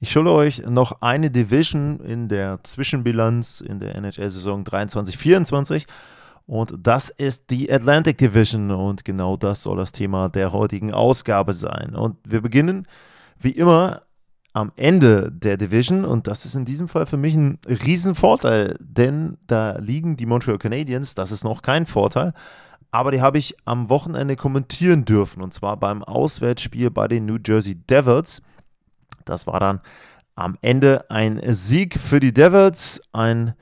Ich schulde euch noch eine Division in der Zwischenbilanz in der NHL-Saison 23-24 und das ist die Atlantic Division. Und genau das soll das Thema der heutigen Ausgabe sein. Und wir beginnen wie immer am Ende der Division. Und das ist in diesem Fall für mich ein Riesenvorteil, denn da liegen die Montreal Canadiens, das ist noch kein Vorteil, aber die habe ich am Wochenende kommentieren dürfen. Und zwar beim Auswärtsspiel bei den New Jersey Devils. Das war dann am Ende ein Sieg für die Devils, ein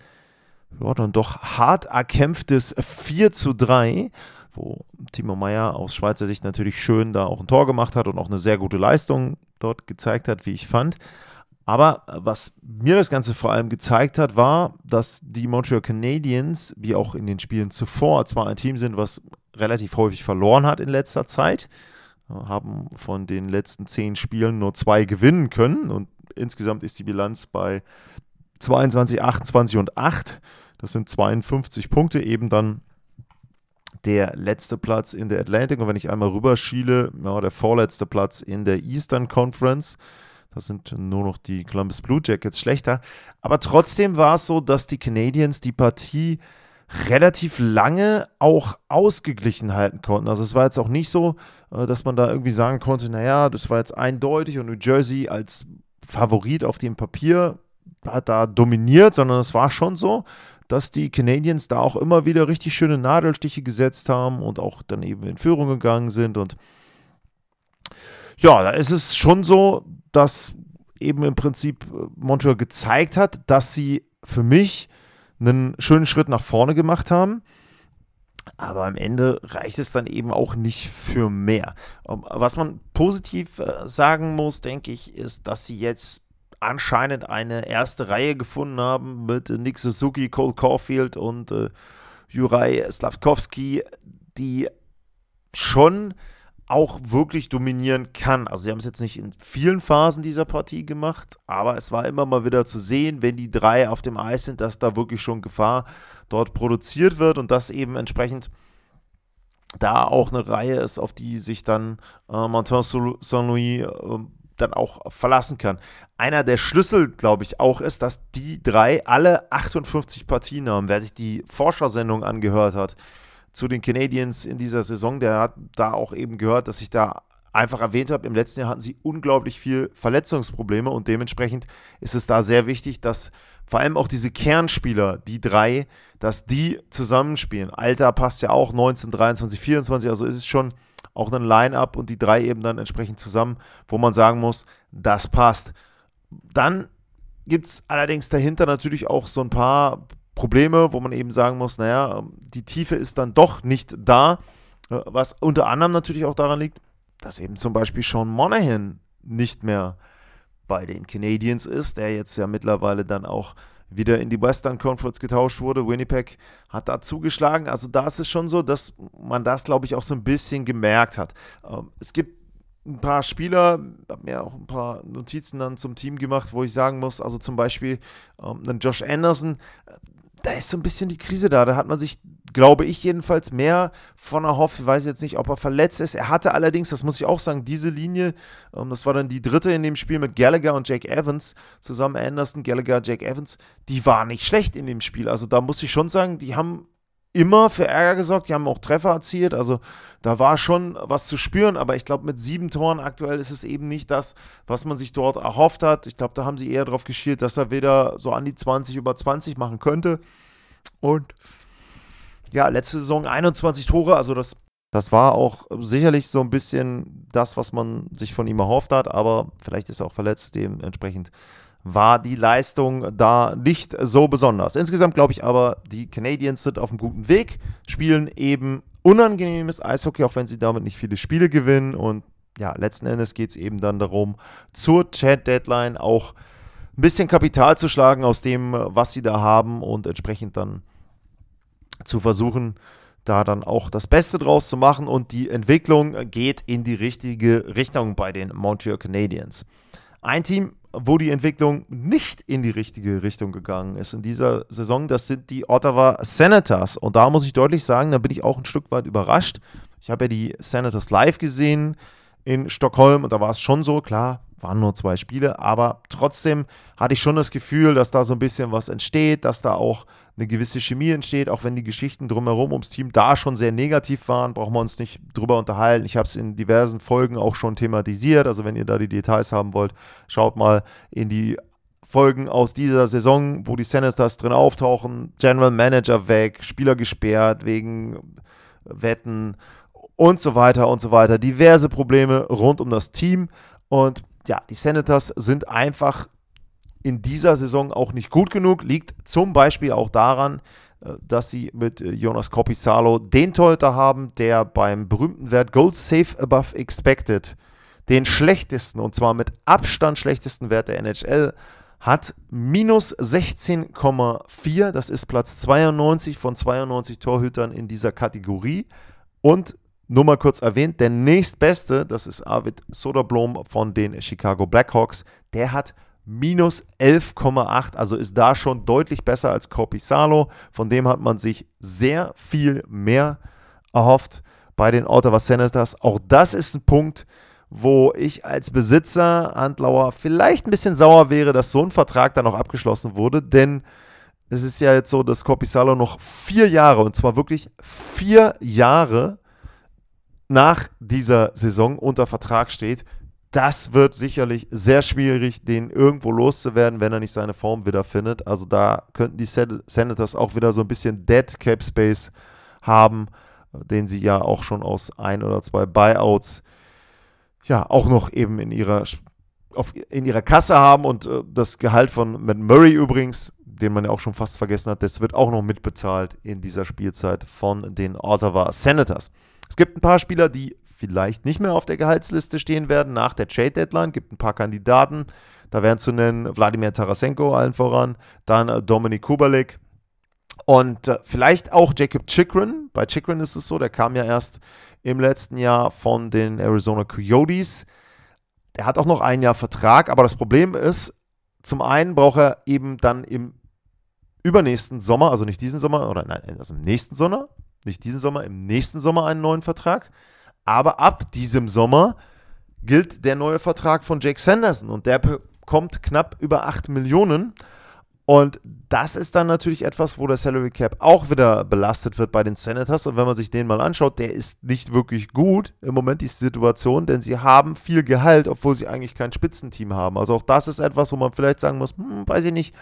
ja, dann doch hart erkämpftes 4 zu 3, wo Timo Meyer aus Schweizer Sicht natürlich schön da auch ein Tor gemacht hat und auch eine sehr gute Leistung dort gezeigt hat, wie ich fand. Aber was mir das Ganze vor allem gezeigt hat, war, dass die Montreal Canadiens, wie auch in den Spielen zuvor, zwar ein Team sind, was relativ häufig verloren hat in letzter Zeit, haben von den letzten zehn Spielen nur zwei gewinnen können und insgesamt ist die Bilanz bei 22, 28 und 8. Das sind 52 Punkte, eben dann der letzte Platz in der Atlantic. Und wenn ich einmal rüberschiele, ja, der vorletzte Platz in der Eastern Conference. Das sind nur noch die Columbus Blue Jackets schlechter. Aber trotzdem war es so, dass die Canadiens die Partie relativ lange auch ausgeglichen halten konnten. Also es war jetzt auch nicht so, äh, dass man da irgendwie sagen konnte, naja, das war jetzt eindeutig und New Jersey als Favorit auf dem Papier hat da dominiert, sondern es war schon so, dass die Canadiens da auch immer wieder richtig schöne Nadelstiche gesetzt haben und auch dann eben in Führung gegangen sind. Und ja, da ist es schon so, dass eben im Prinzip äh, Montreal gezeigt hat, dass sie für mich einen schönen Schritt nach vorne gemacht haben. Aber am Ende reicht es dann eben auch nicht für mehr. Ähm, was man positiv äh, sagen muss, denke ich, ist, dass sie jetzt anscheinend eine erste Reihe gefunden haben mit Nick Suzuki, Cole Caulfield und äh, Juraj Slavkovski, die schon auch wirklich dominieren kann. Also sie haben es jetzt nicht in vielen Phasen dieser Partie gemacht, aber es war immer mal wieder zu sehen, wenn die drei auf dem Eis sind, dass da wirklich schon Gefahr dort produziert wird und das eben entsprechend da auch eine Reihe ist, auf die sich dann äh, Martin Saint-Louis äh, dann auch verlassen kann. Einer der Schlüssel, glaube ich, auch ist, dass die drei alle 58 Partien haben. Wer sich die Forschersendung angehört hat, zu den Canadiens in dieser Saison. Der hat da auch eben gehört, dass ich da einfach erwähnt habe, im letzten Jahr hatten sie unglaublich viel Verletzungsprobleme und dementsprechend ist es da sehr wichtig, dass vor allem auch diese Kernspieler, die drei, dass die zusammenspielen. Alter passt ja auch 19, 23, 24, also ist es schon auch ein Line-up und die drei eben dann entsprechend zusammen, wo man sagen muss, das passt. Dann gibt es allerdings dahinter natürlich auch so ein paar Probleme, wo man eben sagen muss, naja, die Tiefe ist dann doch nicht da, äh, was unter anderem natürlich auch daran liegt, dass eben zum Beispiel Sean Monahan nicht mehr bei den Canadiens ist, der jetzt ja mittlerweile dann auch wieder in die Western Conference getauscht wurde. Winnipeg hat da zugeschlagen. Also da ist es schon so, dass man das, glaube ich, auch so ein bisschen gemerkt hat. Ähm, es gibt ein paar Spieler, habe mir auch ein paar Notizen dann zum Team gemacht, wo ich sagen muss, also zum Beispiel ähm, Josh Anderson, da ist so ein bisschen die Krise da. Da hat man sich, glaube ich jedenfalls, mehr von erhofft. Ich weiß jetzt nicht, ob er verletzt ist. Er hatte allerdings, das muss ich auch sagen, diese Linie, ähm, das war dann die dritte in dem Spiel mit Gallagher und Jake Evans, zusammen Anderson, Gallagher, Jake Evans, die war nicht schlecht in dem Spiel. Also da muss ich schon sagen, die haben immer für Ärger gesorgt. Die haben auch Treffer erzielt. Also da war schon was zu spüren. Aber ich glaube, mit sieben Toren aktuell ist es eben nicht das, was man sich dort erhofft hat. Ich glaube, da haben sie eher darauf geschielt, dass er wieder so an die 20 über 20 machen könnte. Und ja, letzte Saison 21 Tore. Also das, das war auch sicherlich so ein bisschen das, was man sich von ihm erhofft hat. Aber vielleicht ist er auch verletzt. Dementsprechend war die Leistung da nicht so besonders. Insgesamt glaube ich aber, die Canadiens sind auf einem guten Weg, spielen eben unangenehmes Eishockey, auch wenn sie damit nicht viele Spiele gewinnen. Und ja, letzten Endes geht es eben dann darum, zur Chat-Deadline auch ein bisschen Kapital zu schlagen aus dem, was sie da haben und entsprechend dann zu versuchen, da dann auch das Beste draus zu machen und die Entwicklung geht in die richtige Richtung bei den Montreal Canadiens. Ein Team, wo die Entwicklung nicht in die richtige Richtung gegangen ist in dieser Saison, das sind die Ottawa Senators. Und da muss ich deutlich sagen, da bin ich auch ein Stück weit überrascht. Ich habe ja die Senators live gesehen in Stockholm und da war es schon so, klar, waren nur zwei Spiele, aber trotzdem hatte ich schon das Gefühl, dass da so ein bisschen was entsteht, dass da auch eine gewisse Chemie entsteht, auch wenn die Geschichten drumherum ums Team da schon sehr negativ waren, brauchen wir uns nicht drüber unterhalten. Ich habe es in diversen Folgen auch schon thematisiert, also wenn ihr da die Details haben wollt, schaut mal in die Folgen aus dieser Saison, wo die Senators drin auftauchen, General Manager weg, Spieler gesperrt wegen Wetten und so weiter und so weiter. Diverse Probleme rund um das Team und ja, die Senators sind einfach in dieser Saison auch nicht gut genug. Liegt zum Beispiel auch daran, äh, dass sie mit äh, Jonas Kopisalo den Torhüter haben, der beim berühmten Wert Gold Safe Above Expected den schlechtesten und zwar mit Abstand schlechtesten Wert der NHL hat minus 16,4. Das ist Platz 92 von 92 Torhütern in dieser Kategorie. Und nur mal kurz erwähnt, der nächstbeste, das ist Arvid Soderblom von den Chicago Blackhawks, der hat minus 11,8, also ist da schon deutlich besser als Corpissalo. Von dem hat man sich sehr viel mehr erhofft bei den Ottawa Senators. Auch das ist ein Punkt, wo ich als Besitzer, Handlauer, vielleicht ein bisschen sauer wäre, dass so ein Vertrag dann noch abgeschlossen wurde, denn es ist ja jetzt so, dass Corpissalo noch vier Jahre, und zwar wirklich vier Jahre nach dieser Saison unter Vertrag steht das wird sicherlich sehr schwierig, den irgendwo loszuwerden, wenn er nicht seine Form wieder findet. Also da könnten die Senators auch wieder so ein bisschen Dead Cap Space haben, den sie ja auch schon aus ein oder zwei Buyouts ja auch noch eben in ihrer auf, in ihrer Kasse haben und äh, das Gehalt von Matt Murray übrigens, den man ja auch schon fast vergessen hat, das wird auch noch mitbezahlt in dieser Spielzeit von den Ottawa Senators. Es gibt ein paar Spieler, die vielleicht nicht mehr auf der Gehaltsliste stehen werden nach der Trade Deadline. Gibt ein paar Kandidaten. Da wären zu nennen Wladimir Tarasenko allen voran, dann äh, Dominik Kubalik und äh, vielleicht auch Jacob Chikrin. Bei Chikrin ist es so, der kam ja erst im letzten Jahr von den Arizona Coyotes. Der hat auch noch ein Jahr Vertrag, aber das Problem ist, zum einen braucht er eben dann im übernächsten Sommer, also nicht diesen Sommer, oder nein, also im nächsten Sommer, nicht diesen Sommer, im nächsten Sommer einen neuen Vertrag. Aber ab diesem Sommer gilt der neue Vertrag von Jake Sanderson und der bekommt knapp über 8 Millionen. Und das ist dann natürlich etwas, wo der Salary Cap auch wieder belastet wird bei den Senators. Und wenn man sich den mal anschaut, der ist nicht wirklich gut im Moment, die Situation, denn sie haben viel Gehalt, obwohl sie eigentlich kein Spitzenteam haben. Also auch das ist etwas, wo man vielleicht sagen muss, hm, weiß ich nicht,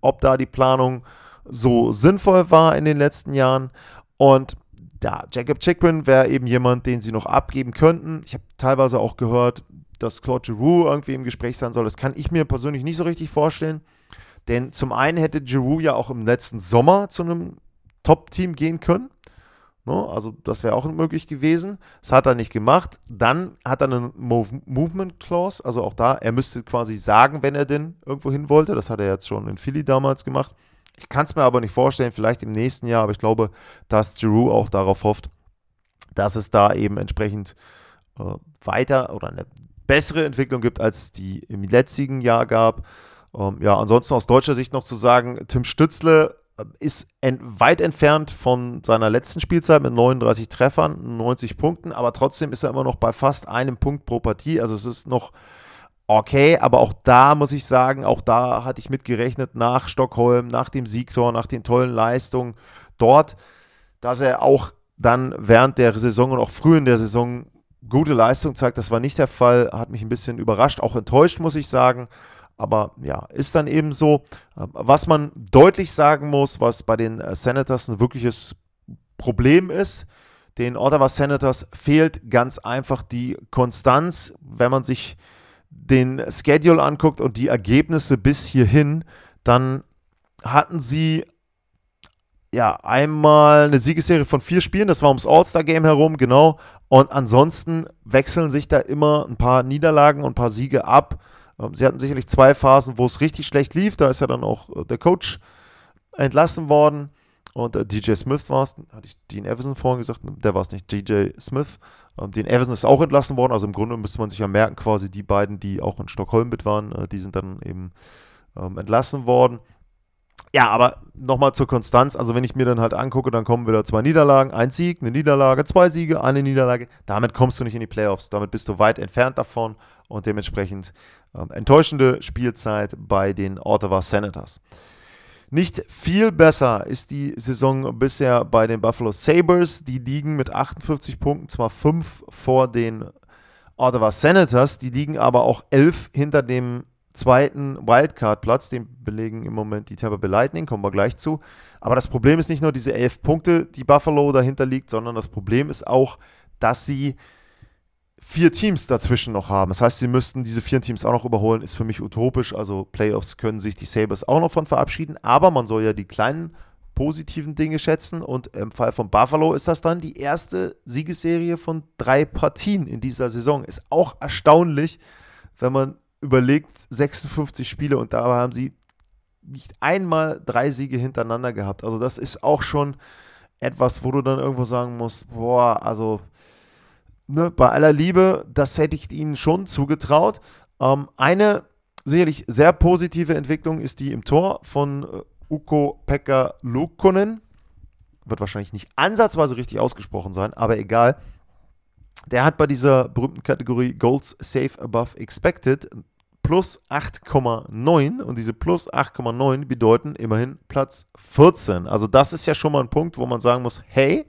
ob da die Planung so sinnvoll war in den letzten Jahren. Und ja, Jacob Chikrin wäre eben jemand, den sie noch abgeben könnten. Ich habe teilweise auch gehört, dass Claude Giroux irgendwie im Gespräch sein soll. Das kann ich mir persönlich nicht so richtig vorstellen. Denn zum einen hätte Giroux ja auch im letzten Sommer zu einem Top-Team gehen können. No, ne? also das wäre auch möglich gewesen. Das hat er nicht gemacht. Dann hat er eine Move Movement Clause, also auch da, er müsste quasi sagen, wenn er denn irgendwo hin wollte. Das hat er jetzt schon in Philly damals gemacht. Ich kann es mir aber nicht vorstellen, vielleicht im nächsten Jahr, aber ich glaube, dass Giroud auch darauf hofft, dass es da eben entsprechend äh, weiter oder eine bessere Entwicklung gibt, als es die im letzten Jahr gab. Ähm, ja, ansonsten aus deutscher Sicht noch zu sagen, Tim Stützle äh, ist ent weit entfernt von seiner letzten Spielzeit mit 39 Treffern, 90 Punkten, aber trotzdem ist er immer noch bei fast einem Punkt pro Partie. Also es ist noch okay, aber auch da muss ich sagen, auch da hatte ich mitgerechnet nach Stockholm, nach dem Siegtor, nach den tollen Leistungen dort, dass er auch dann während der Saison und auch früh in der Saison gute Leistung zeigt. Das war nicht der Fall, hat mich ein bisschen überrascht, auch enttäuscht, muss ich sagen. Aber ja, ist dann eben so. Was man deutlich sagen muss, was bei den Senators ein wirkliches Problem ist, den Ottawa Senators fehlt ganz einfach die Konstanz, wenn man sich den Schedule anguckt und die Ergebnisse bis hierhin, dann hatten sie ja einmal eine Siegesserie von vier Spielen, das war ums All-Star-Game herum, genau. Und ansonsten wechseln sich da immer ein paar Niederlagen und ein paar Siege ab. Ähm, sie hatten sicherlich zwei Phasen, wo es richtig schlecht lief. Da ist ja dann auch äh, der Coach entlassen worden. Und äh, DJ Smith war es, hatte ich Dean Everson vorhin gesagt, der war es nicht, DJ Smith. Ähm, Dean Everson ist auch entlassen worden, also im Grunde müsste man sich ja merken, quasi die beiden, die auch in Stockholm mit waren, äh, die sind dann eben ähm, entlassen worden. Ja, aber nochmal zur Konstanz. Also, wenn ich mir dann halt angucke, dann kommen wieder zwei Niederlagen, ein Sieg, eine Niederlage, zwei Siege, eine Niederlage. Damit kommst du nicht in die Playoffs. Damit bist du weit entfernt davon und dementsprechend ähm, enttäuschende Spielzeit bei den Ottawa Senators. Nicht viel besser ist die Saison bisher bei den Buffalo Sabres. Die liegen mit 58 Punkten zwar fünf vor den Ottawa Senators, die liegen aber auch elf hinter dem zweiten Wildcard-Platz. Den belegen im Moment die Tampa Bay Lightning, kommen wir gleich zu. Aber das Problem ist nicht nur diese elf Punkte, die Buffalo dahinter liegt, sondern das Problem ist auch, dass sie vier Teams dazwischen noch haben. Das heißt, sie müssten diese vier Teams auch noch überholen, ist für mich utopisch. Also Playoffs können sich die Sabres auch noch von verabschieden, aber man soll ja die kleinen positiven Dinge schätzen und im Fall von Buffalo ist das dann die erste Siegesserie von drei Partien in dieser Saison. Ist auch erstaunlich, wenn man überlegt, 56 Spiele und dabei haben sie nicht einmal drei Siege hintereinander gehabt. Also das ist auch schon etwas, wo du dann irgendwo sagen musst, boah, also ne, bei aller Liebe, das hätte ich ihnen schon zugetraut. Ähm, eine sicherlich sehr positive Entwicklung ist die im Tor von äh, Uko Pekka Lukonen. Wird wahrscheinlich nicht ansatzweise richtig ausgesprochen sein, aber egal. Der hat bei dieser berühmten Kategorie Goals Safe Above Expected plus 8,9 und diese plus 8,9 bedeuten immerhin Platz 14. Also das ist ja schon mal ein Punkt, wo man sagen muss, hey,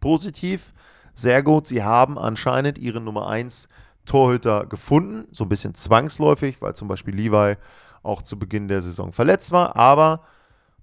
positiv, sehr gut, sie haben anscheinend ihren Nummer 1 Torhüter gefunden, so ein bisschen zwangsläufig, weil zum Beispiel Levi auch zu Beginn der Saison verletzt war, aber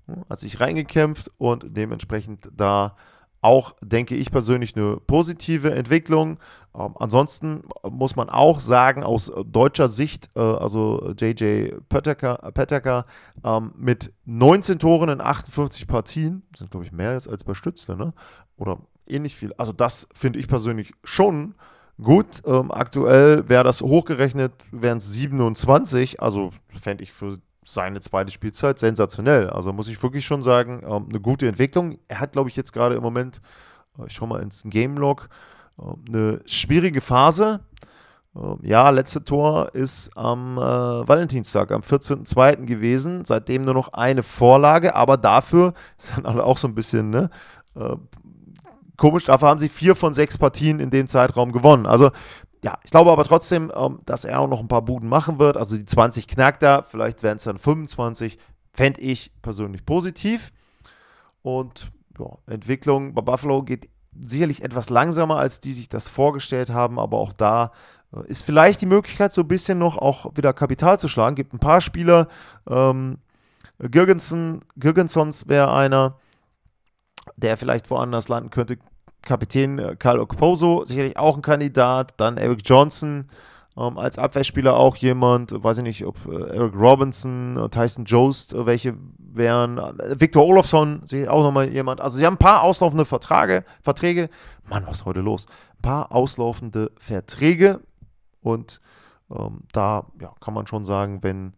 hm, hat sich reingekämpft und dementsprechend da auch, denke ich persönlich, eine positive Entwicklung. Ähm, ansonsten muss man auch sagen, aus deutscher Sicht, äh, also JJ Pettecker ähm, mit 19 Toren in 58 Partien, sind glaube ich mehr als, als bei Stützle, ne? oder ähnlich viel. Also das finde ich persönlich schon gut. Ähm, aktuell wäre das hochgerechnet, wären es 27, also fände ich für seine zweite Spielzeit sensationell. Also muss ich wirklich schon sagen, ähm, eine gute Entwicklung. Er hat, glaube ich, jetzt gerade im Moment, äh, ich schaue mal ins Game Log, äh, eine schwierige Phase. Ähm, ja, letzte Tor ist am äh, Valentinstag, am 14.02. gewesen. Seitdem nur noch eine Vorlage, aber dafür ist dann auch so ein bisschen ne, äh, komisch. Dafür haben sie vier von sechs Partien in dem Zeitraum gewonnen. Also ja, ich glaube aber trotzdem, ähm, dass er auch noch ein paar Buden machen wird. Also die 20 knackt er, vielleicht werden es dann 25. Fände ich persönlich positiv. Und ja, Entwicklung bei Buffalo geht sicherlich etwas langsamer, als die sich das vorgestellt haben, aber auch da äh, ist vielleicht die Möglichkeit, so ein bisschen noch auch wieder Kapital zu schlagen. Gibt ein paar Spieler, ähm, Girgensons wäre einer, der vielleicht woanders landen könnte. Kapitän äh, Karl Okposo, sicherlich auch ein Kandidat. Dann Eric Johnson ähm, als Abwehrspieler auch jemand. Weiß ich nicht, ob äh, Eric Robinson, äh, Tyson Jost äh, welche wären. Victor Olofsson, auch nochmal jemand. Also sie haben ein paar auslaufende Verträge. Verträge. Mann, was ist heute los? Ein paar auslaufende Verträge. Und ähm, da ja, kann man schon sagen, wenn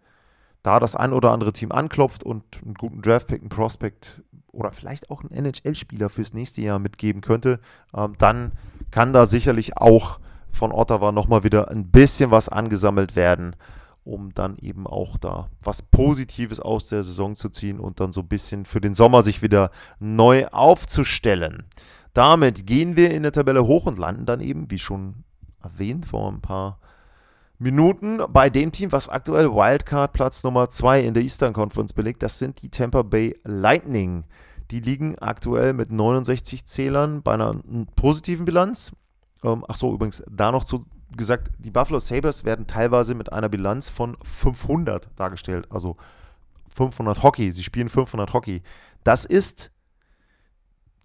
da das ein oder andere Team anklopft und einen guten Draftpick, einen Prospect oder vielleicht auch einen NHL-Spieler fürs nächste Jahr mitgeben könnte, ähm, dann kann da sicherlich auch von Ottawa nochmal wieder ein bisschen was angesammelt werden, um dann eben auch da was Positives aus der Saison zu ziehen und dann so ein bisschen für den Sommer sich wieder neu aufzustellen. Damit gehen wir in der Tabelle hoch und landen dann eben, wie schon erwähnt, vor ein paar Minuten bei dem Team, was aktuell Wildcard Platz Nummer 2 in der Eastern Conference belegt. Das sind die Tampa Bay Lightning. Die liegen aktuell mit 69 Zählern bei einer positiven Bilanz. Ähm, ach so, übrigens, da noch zu gesagt, die Buffalo Sabres werden teilweise mit einer Bilanz von 500 dargestellt. Also 500 Hockey. Sie spielen 500 Hockey. Das ist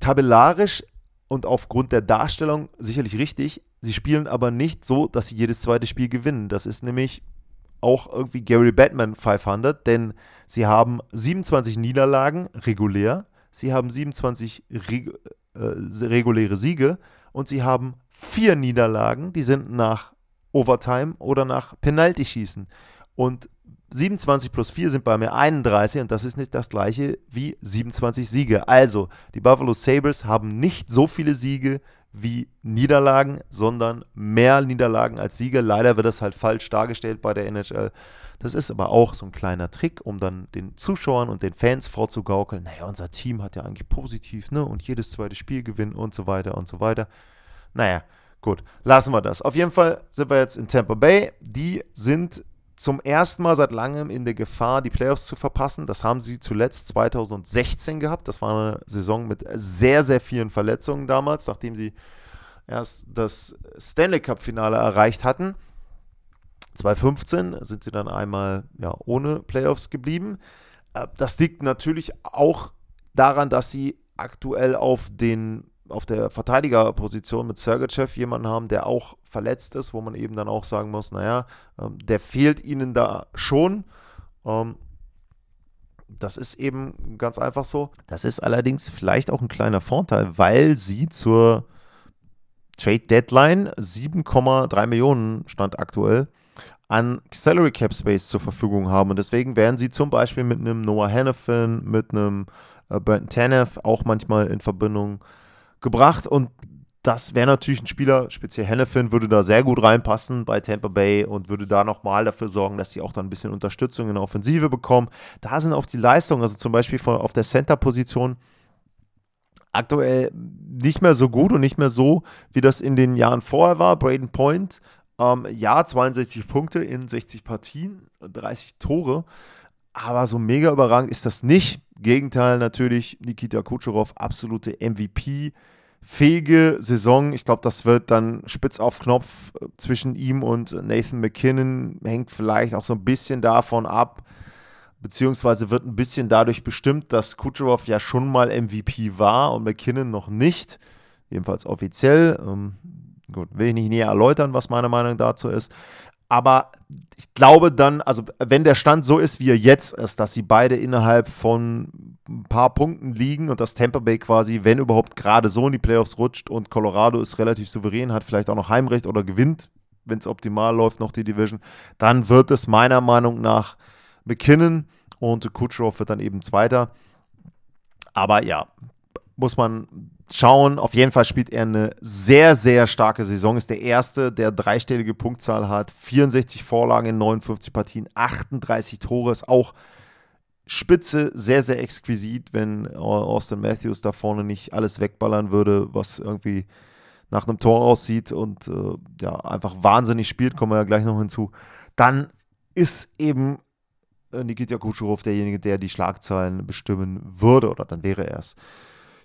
tabellarisch und aufgrund der Darstellung sicherlich richtig. Sie spielen aber nicht so, dass sie jedes zweite Spiel gewinnen. Das ist nämlich auch irgendwie Gary Batman 500, denn sie haben 27 Niederlagen regulär, sie haben 27 reg äh, reguläre Siege und sie haben vier Niederlagen, die sind nach Overtime oder nach Penalty schießen. Und 27 plus 4 sind bei mir 31 und das ist nicht das gleiche wie 27 Siege. Also, die Buffalo Sabres haben nicht so viele Siege wie Niederlagen, sondern mehr Niederlagen als Siege. Leider wird das halt falsch dargestellt bei der NHL. Das ist aber auch so ein kleiner Trick, um dann den Zuschauern und den Fans vorzugaukeln, naja, unser Team hat ja eigentlich positiv, ne? Und jedes zweite Spiel gewinnen und so weiter und so weiter. Naja, gut, lassen wir das. Auf jeden Fall sind wir jetzt in Tampa Bay. Die sind zum ersten Mal seit langem in der Gefahr, die Playoffs zu verpassen. Das haben sie zuletzt 2016 gehabt. Das war eine Saison mit sehr, sehr vielen Verletzungen damals, nachdem sie erst das Stanley Cup-Finale erreicht hatten. 2015 sind sie dann einmal ja, ohne Playoffs geblieben. Äh, das liegt natürlich auch daran, dass sie aktuell auf den auf der Verteidigerposition mit Sergachev jemanden haben, der auch verletzt ist, wo man eben dann auch sagen muss, naja, ähm, der fehlt ihnen da schon. Ähm, das ist eben ganz einfach so. Das ist allerdings vielleicht auch ein kleiner Vorteil, weil sie zur Trade Deadline 7,3 Millionen stand aktuell an Salary Cap Space zur Verfügung haben. Und deswegen werden sie zum Beispiel mit einem Noah Hannafin, mit einem äh, Brandon Tanev auch manchmal in Verbindung gebracht. Und das wäre natürlich ein Spieler, speziell Hannafin, würde da sehr gut reinpassen bei Tampa Bay und würde da nochmal dafür sorgen, dass sie auch dann ein bisschen Unterstützung in der Offensive bekommen. Da sind auch die Leistungen, also zum Beispiel von, auf der Center-Position, aktuell nicht mehr so gut und nicht mehr so, wie das in den Jahren vorher war. Braden Point ähm, ja, 62 Punkte in 60 Partien, 30 Tore. Aber so mega überragend ist das nicht. Gegenteil natürlich, Nikita Kucherov, absolute MVP. Fähige Saison. Ich glaube, das wird dann spitz auf Knopf äh, zwischen ihm und Nathan McKinnon. Hängt vielleicht auch so ein bisschen davon ab, beziehungsweise wird ein bisschen dadurch bestimmt, dass Kucherov ja schon mal MVP war und McKinnon noch nicht. Jedenfalls offiziell. Ähm, Gut, will ich nicht näher erläutern, was meine Meinung dazu ist. Aber ich glaube dann, also wenn der Stand so ist, wie er jetzt ist, dass sie beide innerhalb von ein paar Punkten liegen und das Tampa Bay quasi, wenn überhaupt, gerade so in die Playoffs rutscht und Colorado ist relativ souverän, hat vielleicht auch noch Heimrecht oder gewinnt, wenn es optimal läuft, noch die Division, dann wird es meiner Meinung nach McKinnon und Kucherov wird dann eben Zweiter. Aber ja, muss man schauen. Auf jeden Fall spielt er eine sehr, sehr starke Saison. Ist der erste, der dreistellige Punktzahl hat. 64 Vorlagen in 59 Partien, 38 Tore. Ist auch spitze, sehr, sehr exquisit, wenn Austin Matthews da vorne nicht alles wegballern würde, was irgendwie nach einem Tor aussieht und äh, ja, einfach wahnsinnig spielt, kommen wir ja gleich noch hinzu. Dann ist eben äh, Nikita Kucherov derjenige, der die Schlagzeilen bestimmen würde, oder dann wäre er es.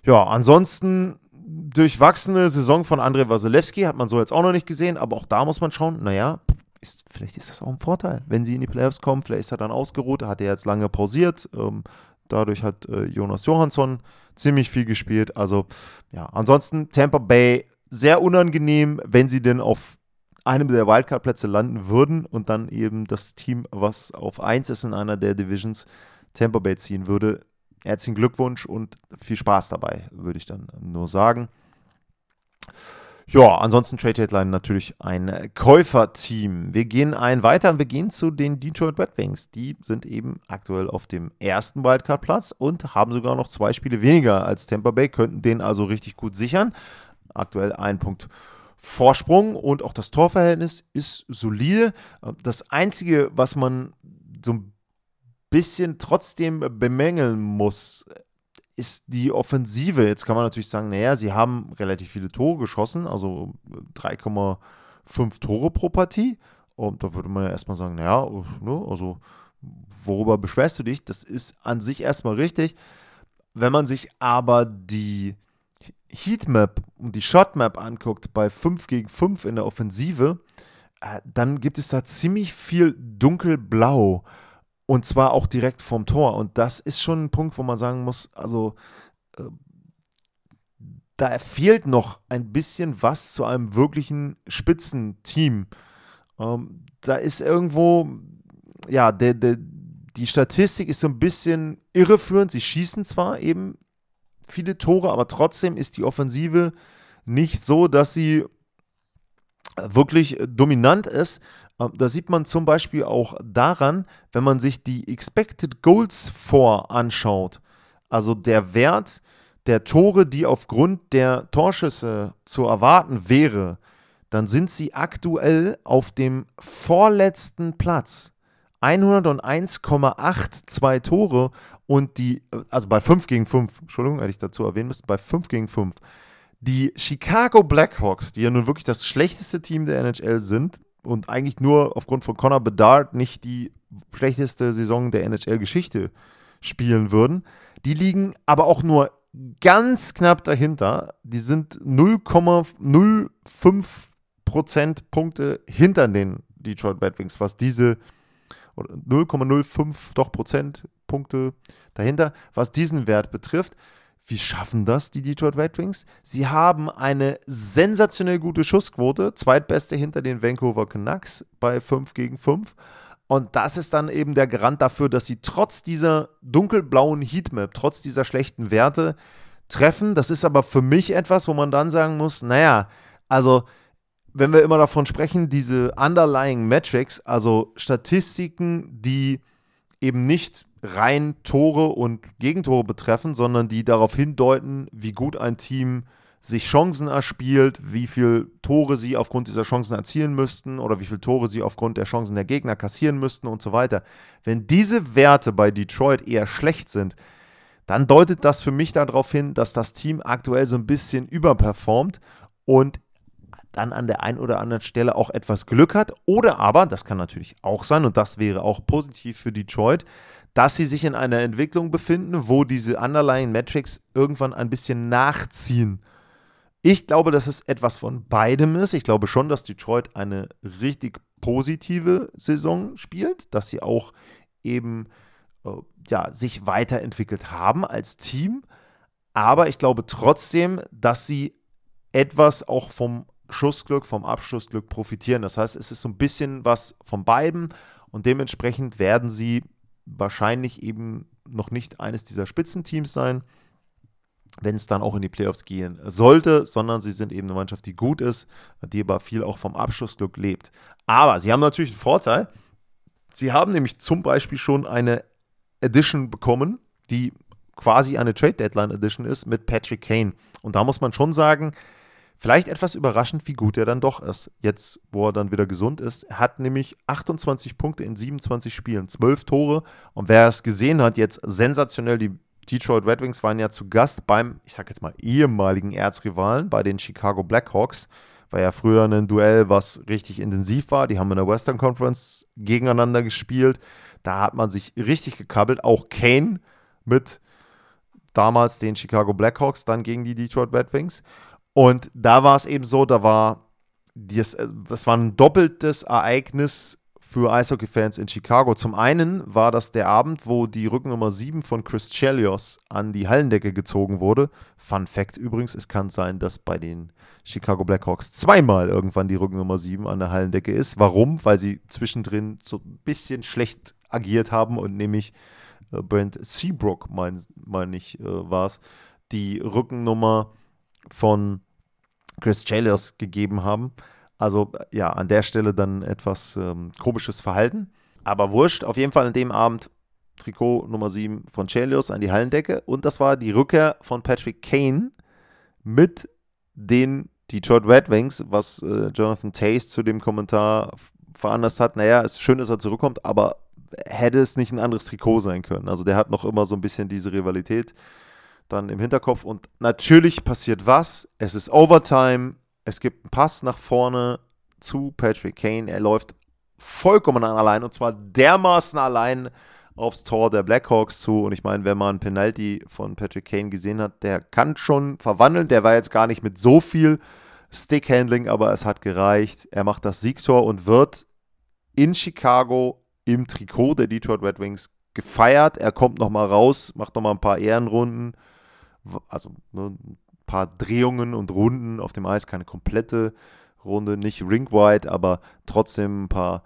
Ja, ansonsten durchwachsene Saison von Andrei Wasilewski hat man so jetzt auch noch nicht gesehen, aber auch da muss man schauen, naja, ist, vielleicht ist das auch ein Vorteil, wenn sie in die Playoffs kommen. Vielleicht ist er dann ausgeruht, hat er jetzt lange pausiert. Ähm, dadurch hat äh, Jonas Johansson ziemlich viel gespielt. Also, ja, ansonsten Tampa Bay sehr unangenehm, wenn sie denn auf einem der Wildcard-Plätze landen würden und dann eben das Team, was auf 1 ist in einer der Divisions, Tampa Bay ziehen würde. Herzlichen Glückwunsch und viel Spaß dabei, würde ich dann nur sagen. Ja, ansonsten Trade Headline natürlich ein Käuferteam. Wir gehen ein weiter und wir gehen zu den Detroit Red Wings. Die sind eben aktuell auf dem ersten Wildcard-Platz und haben sogar noch zwei Spiele weniger als Tampa Bay, könnten den also richtig gut sichern. Aktuell ein Punkt Vorsprung und auch das Torverhältnis ist solide. Das Einzige, was man so ein bisschen trotzdem bemängeln muss, ist die Offensive. Jetzt kann man natürlich sagen, naja, sie haben relativ viele Tore geschossen, also 3,5 Tore pro Partie. Und da würde man ja erstmal sagen, naja, ne, also worüber beschwerst du dich? Das ist an sich erstmal richtig. Wenn man sich aber die Heatmap und die Shotmap anguckt bei 5 gegen 5 in der Offensive, äh, dann gibt es da ziemlich viel dunkelblau. Und zwar auch direkt vom Tor. Und das ist schon ein Punkt, wo man sagen muss, also äh, da fehlt noch ein bisschen was zu einem wirklichen Spitzenteam. Ähm, da ist irgendwo, ja, der, der, die Statistik ist so ein bisschen irreführend. Sie schießen zwar eben viele Tore, aber trotzdem ist die Offensive nicht so, dass sie wirklich dominant ist. Ähm, da sieht man zum Beispiel auch daran, wenn man sich die Expected Goals vor anschaut. Also der Wert der Tore, die aufgrund der Torschüsse zu erwarten wäre, dann sind sie aktuell auf dem vorletzten Platz. 101,82 Tore und die, also bei 5 gegen 5, Entschuldigung, hätte ich dazu erwähnen müssen, bei 5 gegen 5. Die Chicago Blackhawks, die ja nun wirklich das schlechteste Team der NHL sind und eigentlich nur aufgrund von Connor Bedard nicht die schlechteste Saison der NHL-Geschichte spielen würden, die liegen aber auch nur ganz knapp dahinter. Die sind 0,05 Prozentpunkte hinter den Detroit Red Wings, was diese 0,05 doch Prozentpunkte dahinter, was diesen Wert betrifft. Wie schaffen das die Detroit Red Wings? Sie haben eine sensationell gute Schussquote, zweitbeste hinter den Vancouver Canucks bei 5 gegen 5. Und das ist dann eben der Garant dafür, dass sie trotz dieser dunkelblauen Heatmap, trotz dieser schlechten Werte treffen. Das ist aber für mich etwas, wo man dann sagen muss, naja, also wenn wir immer davon sprechen, diese underlying Metrics, also Statistiken, die eben nicht rein Tore und Gegentore betreffen, sondern die darauf hindeuten, wie gut ein Team sich Chancen erspielt, wie viele Tore sie aufgrund dieser Chancen erzielen müssten oder wie viele Tore sie aufgrund der Chancen der Gegner kassieren müssten und so weiter. Wenn diese Werte bei Detroit eher schlecht sind, dann deutet das für mich darauf hin, dass das Team aktuell so ein bisschen überperformt und dann an der einen oder anderen Stelle auch etwas Glück hat. Oder aber, das kann natürlich auch sein, und das wäre auch positiv für Detroit, dass sie sich in einer Entwicklung befinden, wo diese Underlying Metrics irgendwann ein bisschen nachziehen. Ich glaube, dass es etwas von beidem ist. Ich glaube schon, dass Detroit eine richtig positive Saison spielt, dass sie auch eben äh, ja, sich weiterentwickelt haben als Team. Aber ich glaube trotzdem, dass sie etwas auch vom Schussglück, vom Abschlussglück profitieren. Das heißt, es ist so ein bisschen was von beiden und dementsprechend werden sie wahrscheinlich eben noch nicht eines dieser Spitzenteams sein, wenn es dann auch in die Playoffs gehen sollte, sondern sie sind eben eine Mannschaft, die gut ist, die aber viel auch vom Abschlussglück lebt. Aber sie haben natürlich einen Vorteil. Sie haben nämlich zum Beispiel schon eine Edition bekommen, die quasi eine Trade Deadline Edition ist mit Patrick Kane. Und da muss man schon sagen, Vielleicht etwas überraschend, wie gut er dann doch ist, jetzt wo er dann wieder gesund ist. Er hat nämlich 28 Punkte in 27 Spielen, 12 Tore. Und wer es gesehen hat, jetzt sensationell, die Detroit Red Wings waren ja zu Gast beim, ich sag jetzt mal, ehemaligen Erzrivalen, bei den Chicago Blackhawks. War ja früher ein Duell, was richtig intensiv war. Die haben in der Western Conference gegeneinander gespielt. Da hat man sich richtig gekabbelt. Auch Kane mit damals den Chicago Blackhawks, dann gegen die Detroit Red Wings. Und da war es eben so, da war das, äh, das war ein doppeltes Ereignis für Eishockey-Fans in Chicago. Zum einen war das der Abend, wo die Rückennummer 7 von Chris Chelios an die Hallendecke gezogen wurde. Fun Fact übrigens, es kann sein, dass bei den Chicago Blackhawks zweimal irgendwann die Rückennummer 7 an der Hallendecke ist. Warum? Weil sie zwischendrin so ein bisschen schlecht agiert haben und nämlich äh, Brent Seabrook, meine mein ich, äh, war es, die Rückennummer von Chris Chelios gegeben haben. Also ja, an der Stelle dann etwas ähm, komisches Verhalten. Aber wurscht, auf jeden Fall an dem Abend Trikot Nummer 7 von Chelios an die Hallendecke. Und das war die Rückkehr von Patrick Kane mit den Detroit Red Wings, was äh, Jonathan Tace zu dem Kommentar veranlasst hat. Naja, es ist schön, dass er zurückkommt, aber hätte es nicht ein anderes Trikot sein können. Also der hat noch immer so ein bisschen diese Rivalität dann im Hinterkopf. Und natürlich passiert was. Es ist Overtime. Es gibt einen Pass nach vorne zu Patrick Kane. Er läuft vollkommen allein und zwar dermaßen allein aufs Tor der Blackhawks zu. Und ich meine, wenn man Penalty von Patrick Kane gesehen hat, der kann schon verwandeln. Der war jetzt gar nicht mit so viel Stickhandling, aber es hat gereicht. Er macht das Siegstor und wird in Chicago im Trikot der Detroit Red Wings gefeiert. Er kommt nochmal raus, macht nochmal ein paar Ehrenrunden also ne, ein paar Drehungen und Runden auf dem Eis, keine komplette Runde, nicht ringwide, aber trotzdem ein paar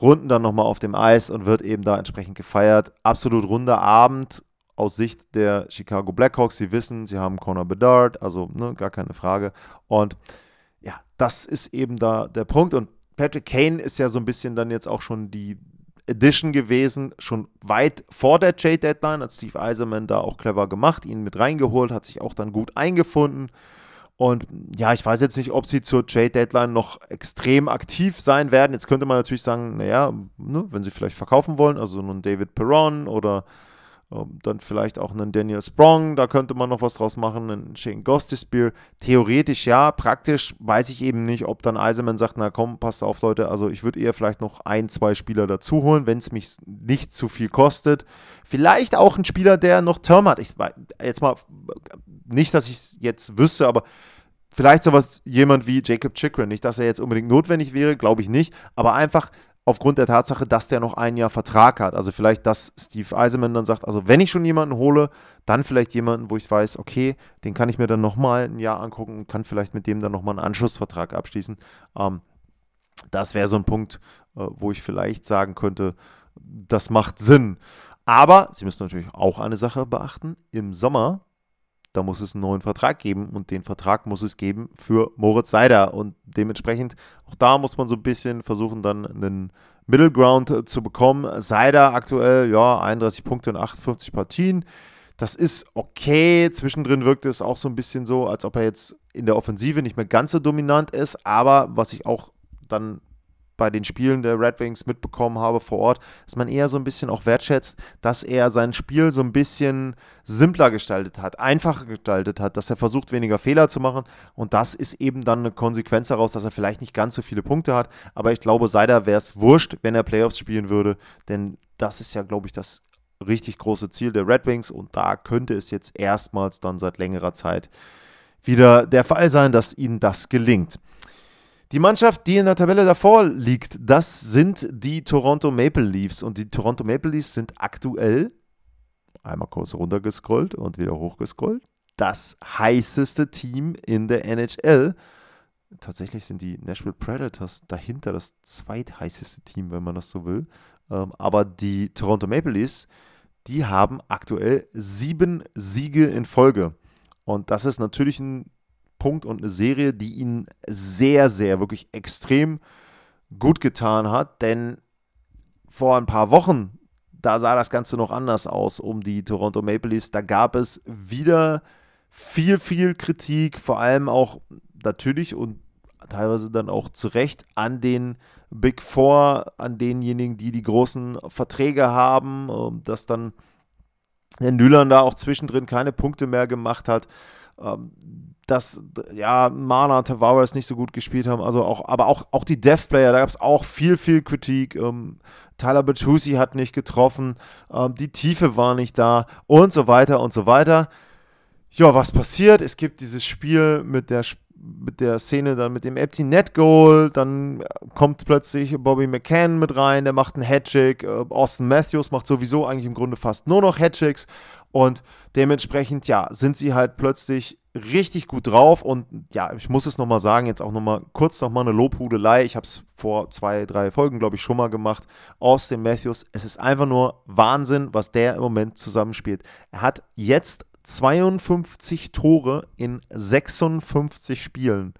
Runden dann nochmal auf dem Eis und wird eben da entsprechend gefeiert. Absolut runder Abend aus Sicht der Chicago Blackhawks. Sie wissen, sie haben Connor Bedard, also ne, gar keine Frage. Und ja, das ist eben da der Punkt. Und Patrick Kane ist ja so ein bisschen dann jetzt auch schon die Edition gewesen, schon weit vor der Trade-Deadline, hat Steve Eiserman da auch clever gemacht, ihn mit reingeholt, hat sich auch dann gut eingefunden. Und ja, ich weiß jetzt nicht, ob sie zur Trade-Deadline noch extrem aktiv sein werden. Jetzt könnte man natürlich sagen, naja, ne, wenn sie vielleicht verkaufen wollen, also einen David Perron oder dann vielleicht auch einen Daniel Sprong, da könnte man noch was draus machen, einen Shane Gostisbeer. Theoretisch ja, praktisch weiß ich eben nicht, ob dann Eiserman sagt, na komm, passt auf Leute, also ich würde eher vielleicht noch ein, zwei Spieler dazu holen, wenn es mich nicht zu viel kostet. Vielleicht auch ein Spieler, der noch Term hat. Ich, jetzt mal, nicht, dass ich es jetzt wüsste, aber vielleicht sowas, jemand wie Jacob Chikrin. Nicht, dass er jetzt unbedingt notwendig wäre, glaube ich nicht, aber einfach aufgrund der Tatsache, dass der noch ein Jahr Vertrag hat. Also vielleicht, dass Steve Eisenman dann sagt, also wenn ich schon jemanden hole, dann vielleicht jemanden, wo ich weiß, okay, den kann ich mir dann nochmal ein Jahr angucken und kann vielleicht mit dem dann nochmal einen Anschlussvertrag abschließen. Ähm, das wäre so ein Punkt, äh, wo ich vielleicht sagen könnte, das macht Sinn. Aber Sie müssen natürlich auch eine Sache beachten. Im Sommer da muss es einen neuen Vertrag geben und den Vertrag muss es geben für Moritz Seider und dementsprechend auch da muss man so ein bisschen versuchen, dann einen Middle Ground zu bekommen. Seider aktuell, ja, 31 Punkte in 58 Partien. Das ist okay. Zwischendrin wirkt es auch so ein bisschen so, als ob er jetzt in der Offensive nicht mehr ganz so dominant ist. Aber was ich auch dann bei den Spielen der Red Wings mitbekommen habe vor Ort, dass man eher so ein bisschen auch wertschätzt, dass er sein Spiel so ein bisschen simpler gestaltet hat, einfacher gestaltet hat, dass er versucht, weniger Fehler zu machen. Und das ist eben dann eine Konsequenz daraus, dass er vielleicht nicht ganz so viele Punkte hat. Aber ich glaube, Seider wäre es wurscht, wenn er Playoffs spielen würde, denn das ist ja, glaube ich, das richtig große Ziel der Red Wings. Und da könnte es jetzt erstmals dann seit längerer Zeit wieder der Fall sein, dass ihnen das gelingt. Die Mannschaft, die in der Tabelle davor liegt, das sind die Toronto Maple Leafs. Und die Toronto Maple Leafs sind aktuell, einmal kurz runtergescrollt und wieder hochgescrollt, das heißeste Team in der NHL. Tatsächlich sind die Nashville Predators dahinter das zweitheißeste Team, wenn man das so will. Ähm, aber die Toronto Maple Leafs, die haben aktuell sieben Siege in Folge. Und das ist natürlich ein Punkt und eine Serie, die ihn sehr, sehr, wirklich extrem gut getan hat, denn vor ein paar Wochen, da sah das Ganze noch anders aus um die Toronto Maple Leafs. Da gab es wieder viel, viel Kritik, vor allem auch natürlich und teilweise dann auch zu Recht an den Big Four, an denjenigen, die die großen Verträge haben, ähm, dass dann der Nüllern da auch zwischendrin keine Punkte mehr gemacht hat. Ähm, dass ja Mana und Tavares nicht so gut gespielt haben, also auch, aber auch, auch die Death Player, da gab es auch viel, viel Kritik. Ähm, Tyler Bertuzzi hat nicht getroffen, ähm, die Tiefe war nicht da und so weiter und so weiter. Ja, was passiert? Es gibt dieses Spiel mit der mit der Szene dann mit dem Empty Net Goal, dann kommt plötzlich Bobby McCann mit rein, der macht einen Hattrick, äh, Austin Matthews macht sowieso eigentlich im Grunde fast nur noch Hattricks und dementsprechend, ja, sind sie halt plötzlich richtig gut drauf und ja, ich muss es nochmal sagen, jetzt auch nochmal kurz nochmal eine Lobhudelei. Ich habe es vor zwei, drei Folgen, glaube ich, schon mal gemacht. Austin Matthews, es ist einfach nur Wahnsinn, was der im Moment zusammenspielt. Er hat jetzt 52 Tore in 56 Spielen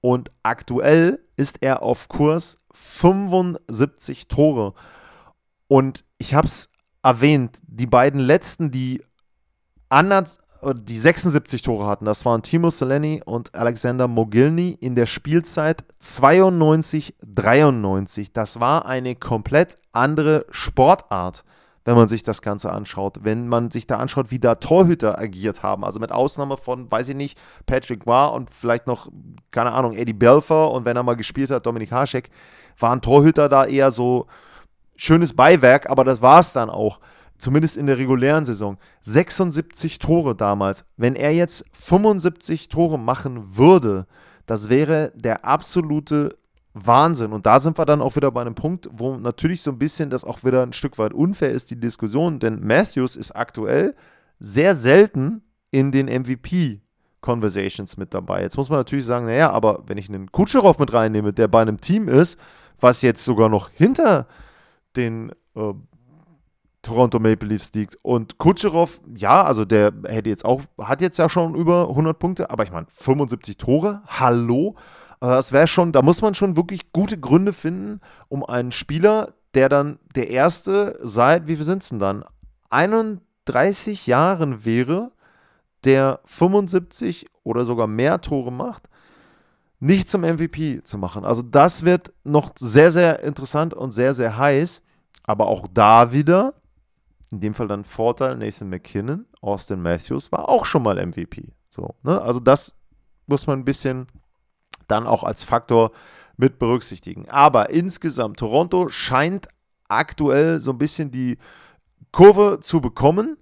und aktuell ist er auf Kurs 75 Tore. Und ich habe es erwähnt, die beiden letzten, die anders, die 76 Tore hatten, das waren Timo Seleni und Alexander Mogilny in der Spielzeit 92-93. Das war eine komplett andere Sportart, wenn man sich das Ganze anschaut. Wenn man sich da anschaut, wie da Torhüter agiert haben. Also mit Ausnahme von, weiß ich nicht, Patrick War und vielleicht noch, keine Ahnung, Eddie Belfer und wenn er mal gespielt hat, Dominik Haschek, waren Torhüter da eher so schönes Beiwerk, aber das war es dann auch zumindest in der regulären Saison, 76 Tore damals. Wenn er jetzt 75 Tore machen würde, das wäre der absolute Wahnsinn. Und da sind wir dann auch wieder bei einem Punkt, wo natürlich so ein bisschen das auch wieder ein Stück weit unfair ist, die Diskussion. Denn Matthews ist aktuell sehr selten in den MVP Conversations mit dabei. Jetzt muss man natürlich sagen, naja, aber wenn ich einen Kutscherow mit reinnehme, der bei einem Team ist, was jetzt sogar noch hinter den äh, Toronto Maple Leafs liegt. Und Kutscherow, ja, also der hätte jetzt auch, hat jetzt ja schon über 100 Punkte, aber ich meine, 75 Tore, hallo. Das wäre schon, da muss man schon wirklich gute Gründe finden, um einen Spieler, der dann der erste seit, wie viel sind es denn dann? 31 Jahren wäre, der 75 oder sogar mehr Tore macht, nicht zum MVP zu machen. Also das wird noch sehr, sehr interessant und sehr, sehr heiß. Aber auch da wieder, in dem Fall dann Vorteil, Nathan McKinnon, Austin Matthews war auch schon mal MVP. So, ne? Also das muss man ein bisschen dann auch als Faktor mit berücksichtigen. Aber insgesamt, Toronto scheint aktuell so ein bisschen die Kurve zu bekommen.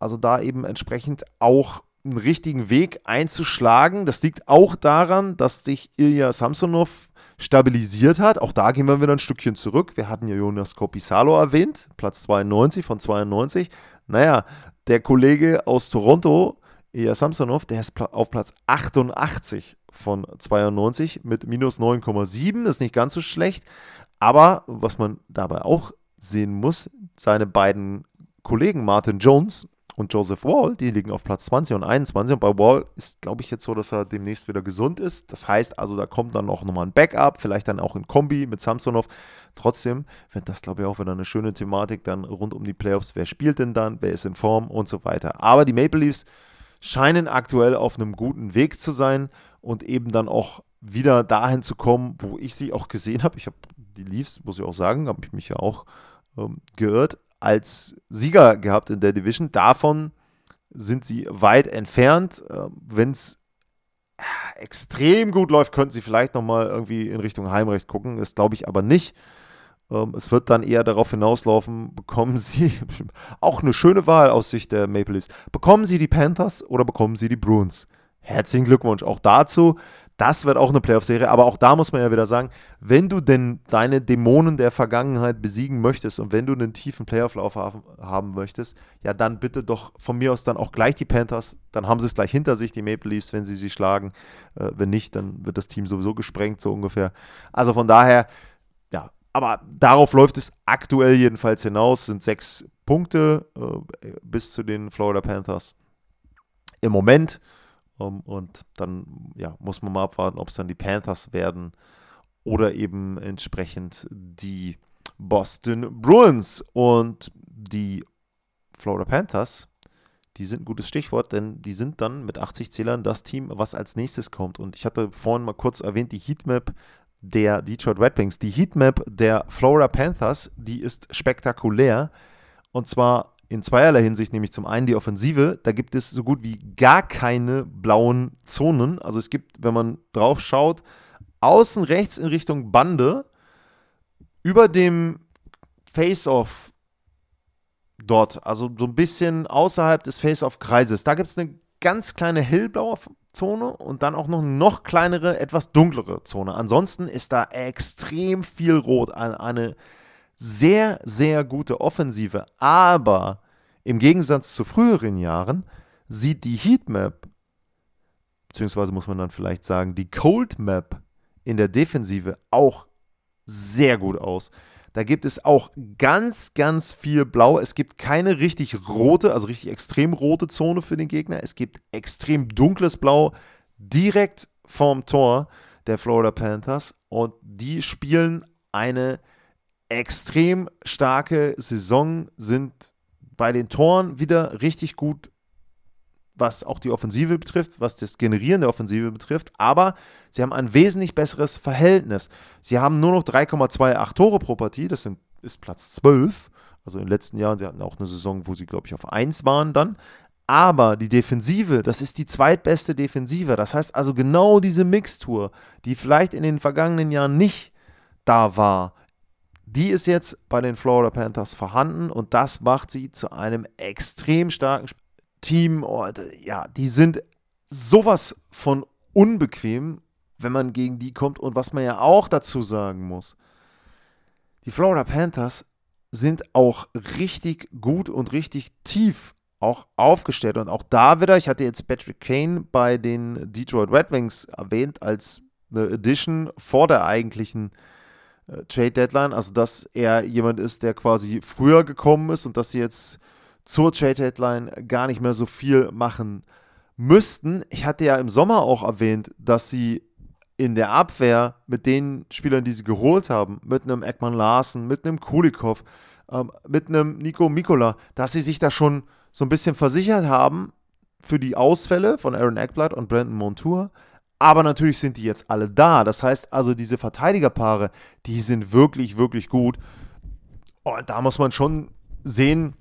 Also da eben entsprechend auch einen richtigen Weg einzuschlagen. Das liegt auch daran, dass sich Ilya Samsonov stabilisiert hat. Auch da gehen wir wieder ein Stückchen zurück. Wir hatten ja Jonas Kopisalo erwähnt, Platz 92 von 92. Naja, der Kollege aus Toronto, Ilya Samsonov, der ist auf Platz 88 von 92 mit minus 9,7. Ist nicht ganz so schlecht. Aber was man dabei auch sehen muss, seine beiden Kollegen Martin Jones und Joseph Wall, die liegen auf Platz 20 und 21. Und bei Wall ist, glaube ich, jetzt so, dass er demnächst wieder gesund ist. Das heißt also, da kommt dann auch nochmal ein Backup, vielleicht dann auch in Kombi mit Samsonov. Trotzdem wird das, glaube ich, auch wieder eine schöne Thematik dann rund um die Playoffs. Wer spielt denn dann? Wer ist in Form und so weiter. Aber die Maple Leafs scheinen aktuell auf einem guten Weg zu sein und eben dann auch wieder dahin zu kommen, wo ich sie auch gesehen habe. Ich habe die Leafs, muss ich auch sagen, habe ich mich ja auch ähm, geirrt als Sieger gehabt in der Division. Davon sind sie weit entfernt. Ähm, Wenn es äh, extrem gut läuft, könnten sie vielleicht nochmal irgendwie in Richtung Heimrecht gucken. Das glaube ich aber nicht. Ähm, es wird dann eher darauf hinauslaufen, bekommen sie, auch eine schöne Wahl aus Sicht der Maple Leafs, bekommen sie die Panthers oder bekommen sie die Bruins? Herzlichen Glückwunsch auch dazu. Das wird auch eine Playoff-Serie, aber auch da muss man ja wieder sagen, wenn du denn deine Dämonen der Vergangenheit besiegen möchtest und wenn du einen tiefen Playoff-Lauf haben, haben möchtest, ja dann bitte doch von mir aus dann auch gleich die Panthers, dann haben sie es gleich hinter sich, die Maple Leafs, wenn sie sie schlagen. Äh, wenn nicht, dann wird das Team sowieso gesprengt, so ungefähr. Also von daher, ja, aber darauf läuft es aktuell jedenfalls hinaus, sind sechs Punkte äh, bis zu den Florida Panthers. Im Moment um, und dann ja, muss man mal abwarten, ob es dann die Panthers werden oder eben entsprechend die Boston Bruins. Und die Florida Panthers, die sind ein gutes Stichwort, denn die sind dann mit 80 Zählern das Team, was als nächstes kommt. Und ich hatte vorhin mal kurz erwähnt, die Heatmap der Detroit Red Wings. Die Heatmap der Florida Panthers, die ist spektakulär. Und zwar in zweierlei Hinsicht, nämlich zum einen die Offensive. Da gibt es so gut wie gar keine blauen Zonen. Also es gibt, wenn man drauf schaut, außen rechts in Richtung Bande, über dem Face-Off dort, also so ein bisschen außerhalb des Face-Off-Kreises, da gibt es eine ganz kleine hellblaue Zone und dann auch noch eine noch kleinere, etwas dunklere Zone. Ansonsten ist da extrem viel Rot, eine sehr, sehr gute Offensive, aber im Gegensatz zu früheren Jahren sieht die Heatmap, beziehungsweise muss man dann vielleicht sagen, die Cold Map in der Defensive auch sehr gut aus. Da gibt es auch ganz, ganz viel Blau. Es gibt keine richtig rote, also richtig extrem rote Zone für den Gegner. Es gibt extrem dunkles Blau direkt vorm Tor der Florida Panthers. Und die spielen eine extrem starke Saison, sind bei den Toren wieder richtig gut, was auch die Offensive betrifft, was das Generieren der Offensive betrifft, aber sie haben ein wesentlich besseres Verhältnis. Sie haben nur noch 3,28 Tore pro Partie, das sind, ist Platz 12. Also in den letzten Jahren, sie hatten auch eine Saison, wo sie, glaube ich, auf 1 waren dann. Aber die Defensive, das ist die zweitbeste Defensive. Das heißt also genau diese Mixtur, die vielleicht in den vergangenen Jahren nicht da war, die ist jetzt bei den Florida Panthers vorhanden und das macht sie zu einem extrem starken Team. Oh, ja, die sind sowas von unbequem, wenn man gegen die kommt. Und was man ja auch dazu sagen muss, die Florida Panthers sind auch richtig gut und richtig tief auch aufgestellt. Und auch da wieder, ich hatte jetzt Patrick Kane bei den Detroit Red Wings erwähnt als eine Edition vor der eigentlichen äh, Trade Deadline, also dass er jemand ist, der quasi früher gekommen ist und dass sie jetzt zur Trade Deadline gar nicht mehr so viel machen müssten. Ich hatte ja im Sommer auch erwähnt, dass sie in der Abwehr mit den Spielern, die sie geholt haben, mit einem Ekman Larsen, mit einem Kulikov, ähm, mit einem Nico Mikola, dass sie sich da schon so ein bisschen versichert haben für die Ausfälle von Aaron Eckblatt und Brandon Montour. Aber natürlich sind die jetzt alle da. Das heißt also, diese Verteidigerpaare, die sind wirklich, wirklich gut. Und da muss man schon sehen,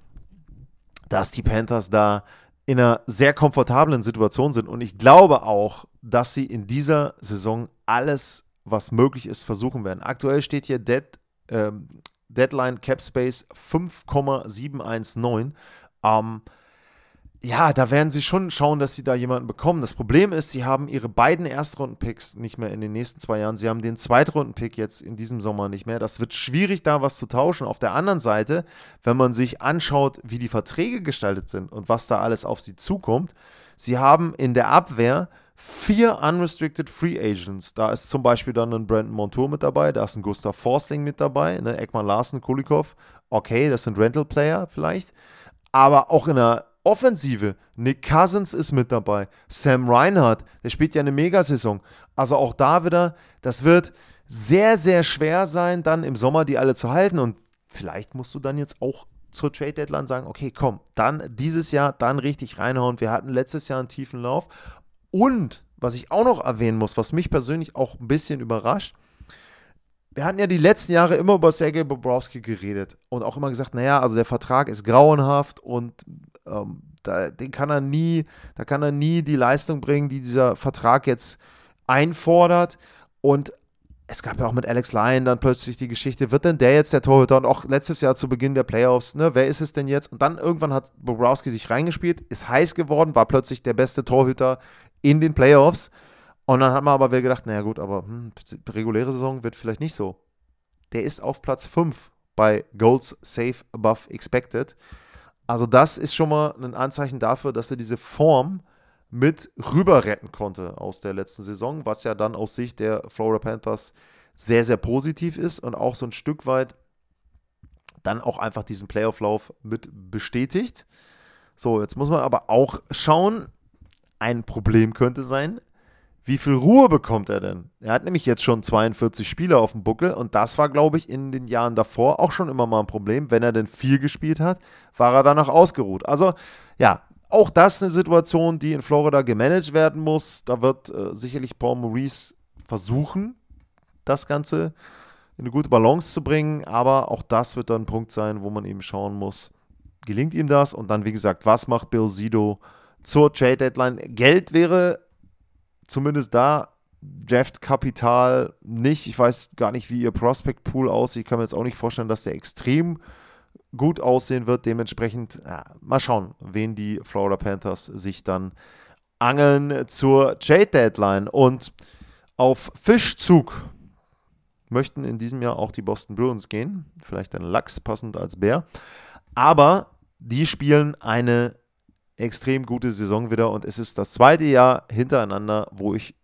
dass die Panthers da in einer sehr komfortablen Situation sind. Und ich glaube auch, dass sie in dieser Saison alles, was möglich ist, versuchen werden. Aktuell steht hier Dead, ähm, Deadline Cap Space 5,719. Ähm, ja, da werden sie schon schauen, dass sie da jemanden bekommen. Das Problem ist, sie haben ihre beiden Erstrunden-Picks nicht mehr in den nächsten zwei Jahren. Sie haben den Zweitrunden-Pick jetzt in diesem Sommer nicht mehr. Das wird schwierig, da was zu tauschen. Auf der anderen Seite, wenn man sich anschaut, wie die Verträge gestaltet sind und was da alles auf sie zukommt, sie haben in der Abwehr vier Unrestricted Free Agents. Da ist zum Beispiel dann ein Brandon Montour mit dabei, da ist ein Gustav Forstling mit dabei, ne? Ekman Larsen, Kulikov. Okay, das sind Rental-Player vielleicht. Aber auch in der Offensive, Nick Cousins ist mit dabei. Sam Reinhardt, der spielt ja eine Megasaison. Also auch da wieder, das wird sehr, sehr schwer sein, dann im Sommer die alle zu halten. Und vielleicht musst du dann jetzt auch zur Trade Deadline sagen, okay, komm, dann dieses Jahr dann richtig reinhauen. Wir hatten letztes Jahr einen tiefen Lauf. Und was ich auch noch erwähnen muss, was mich persönlich auch ein bisschen überrascht, wir hatten ja die letzten Jahre immer über Sergei Bobrowski geredet und auch immer gesagt, naja, also der Vertrag ist grauenhaft und ähm, da, den kann er nie, da kann er nie die Leistung bringen, die dieser Vertrag jetzt einfordert. Und es gab ja auch mit Alex Lyon dann plötzlich die Geschichte, wird denn der jetzt der Torhüter? Und auch letztes Jahr zu Beginn der Playoffs, ne, wer ist es denn jetzt? Und dann irgendwann hat Bobrowski sich reingespielt, ist heiß geworden, war plötzlich der beste Torhüter in den Playoffs. Und dann hat man aber wieder gedacht, naja gut, aber hm, reguläre Saison wird vielleicht nicht so. Der ist auf Platz 5 bei Goals Safe Above Expected. Also das ist schon mal ein Anzeichen dafür, dass er diese Form mit rüber retten konnte aus der letzten Saison, was ja dann aus Sicht der Florida Panthers sehr, sehr positiv ist und auch so ein Stück weit dann auch einfach diesen Playoff-Lauf mit bestätigt. So, jetzt muss man aber auch schauen, ein Problem könnte sein, wie viel Ruhe bekommt er denn? Er hat nämlich jetzt schon 42 Spiele auf dem Buckel und das war, glaube ich, in den Jahren davor auch schon immer mal ein Problem. Wenn er denn viel gespielt hat, war er danach ausgeruht. Also ja, auch das eine Situation, die in Florida gemanagt werden muss. Da wird äh, sicherlich Paul Maurice versuchen, das Ganze in eine gute Balance zu bringen, aber auch das wird dann ein Punkt sein, wo man eben schauen muss, gelingt ihm das? Und dann, wie gesagt, was macht Bill Sido zur Trade Deadline? Geld wäre zumindest da Draft-Kapital nicht. Ich weiß gar nicht, wie ihr Prospect-Pool aussieht. Ich kann mir jetzt auch nicht vorstellen, dass der extrem gut aussehen wird. Dementsprechend, ja, mal schauen, wen die Florida Panthers sich dann angeln zur Trade-Deadline. Und auf Fischzug möchten in diesem Jahr auch die Boston Bruins gehen. Vielleicht ein Lachs passend als Bär. Aber die spielen eine extrem gute Saison wieder und es ist das zweite Jahr hintereinander, wo ich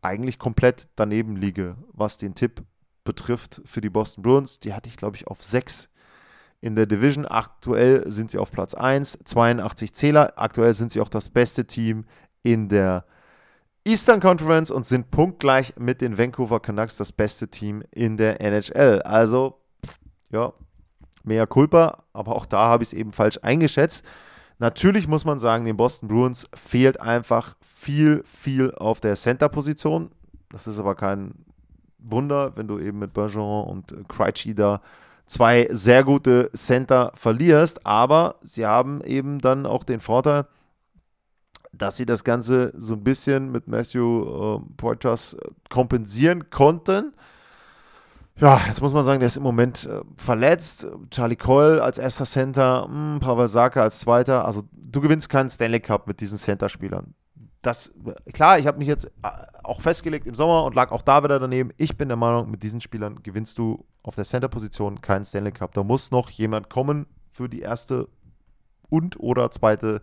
eigentlich komplett daneben liege, was den Tipp betrifft für die Boston Bruins. Die hatte ich, glaube ich, auf 6 in der Division. Aktuell sind sie auf Platz 1, 82 Zähler. Aktuell sind sie auch das beste Team in der Eastern Conference und sind punktgleich mit den Vancouver Canucks das beste Team in der NHL. Also, ja, mehr Culpa, aber auch da habe ich es eben falsch eingeschätzt. Natürlich muss man sagen, den Boston Bruins fehlt einfach viel, viel auf der Center-Position. Das ist aber kein Wunder, wenn du eben mit Bergeron und Krejci da zwei sehr gute Center verlierst. Aber sie haben eben dann auch den Vorteil, dass sie das Ganze so ein bisschen mit Matthew äh, Poitras kompensieren konnten. Ja, jetzt muss man sagen, der ist im Moment äh, verletzt. Charlie Coyle als erster Center, mh, hm, Pavel Saka als zweiter. Also du gewinnst keinen Stanley Cup mit diesen Center-Spielern. Das, klar, ich habe mich jetzt äh, auch festgelegt im Sommer und lag auch da wieder daneben. Ich bin der Meinung, mit diesen Spielern gewinnst du auf der Center-Position keinen Stanley Cup. Da muss noch jemand kommen für die erste und oder zweite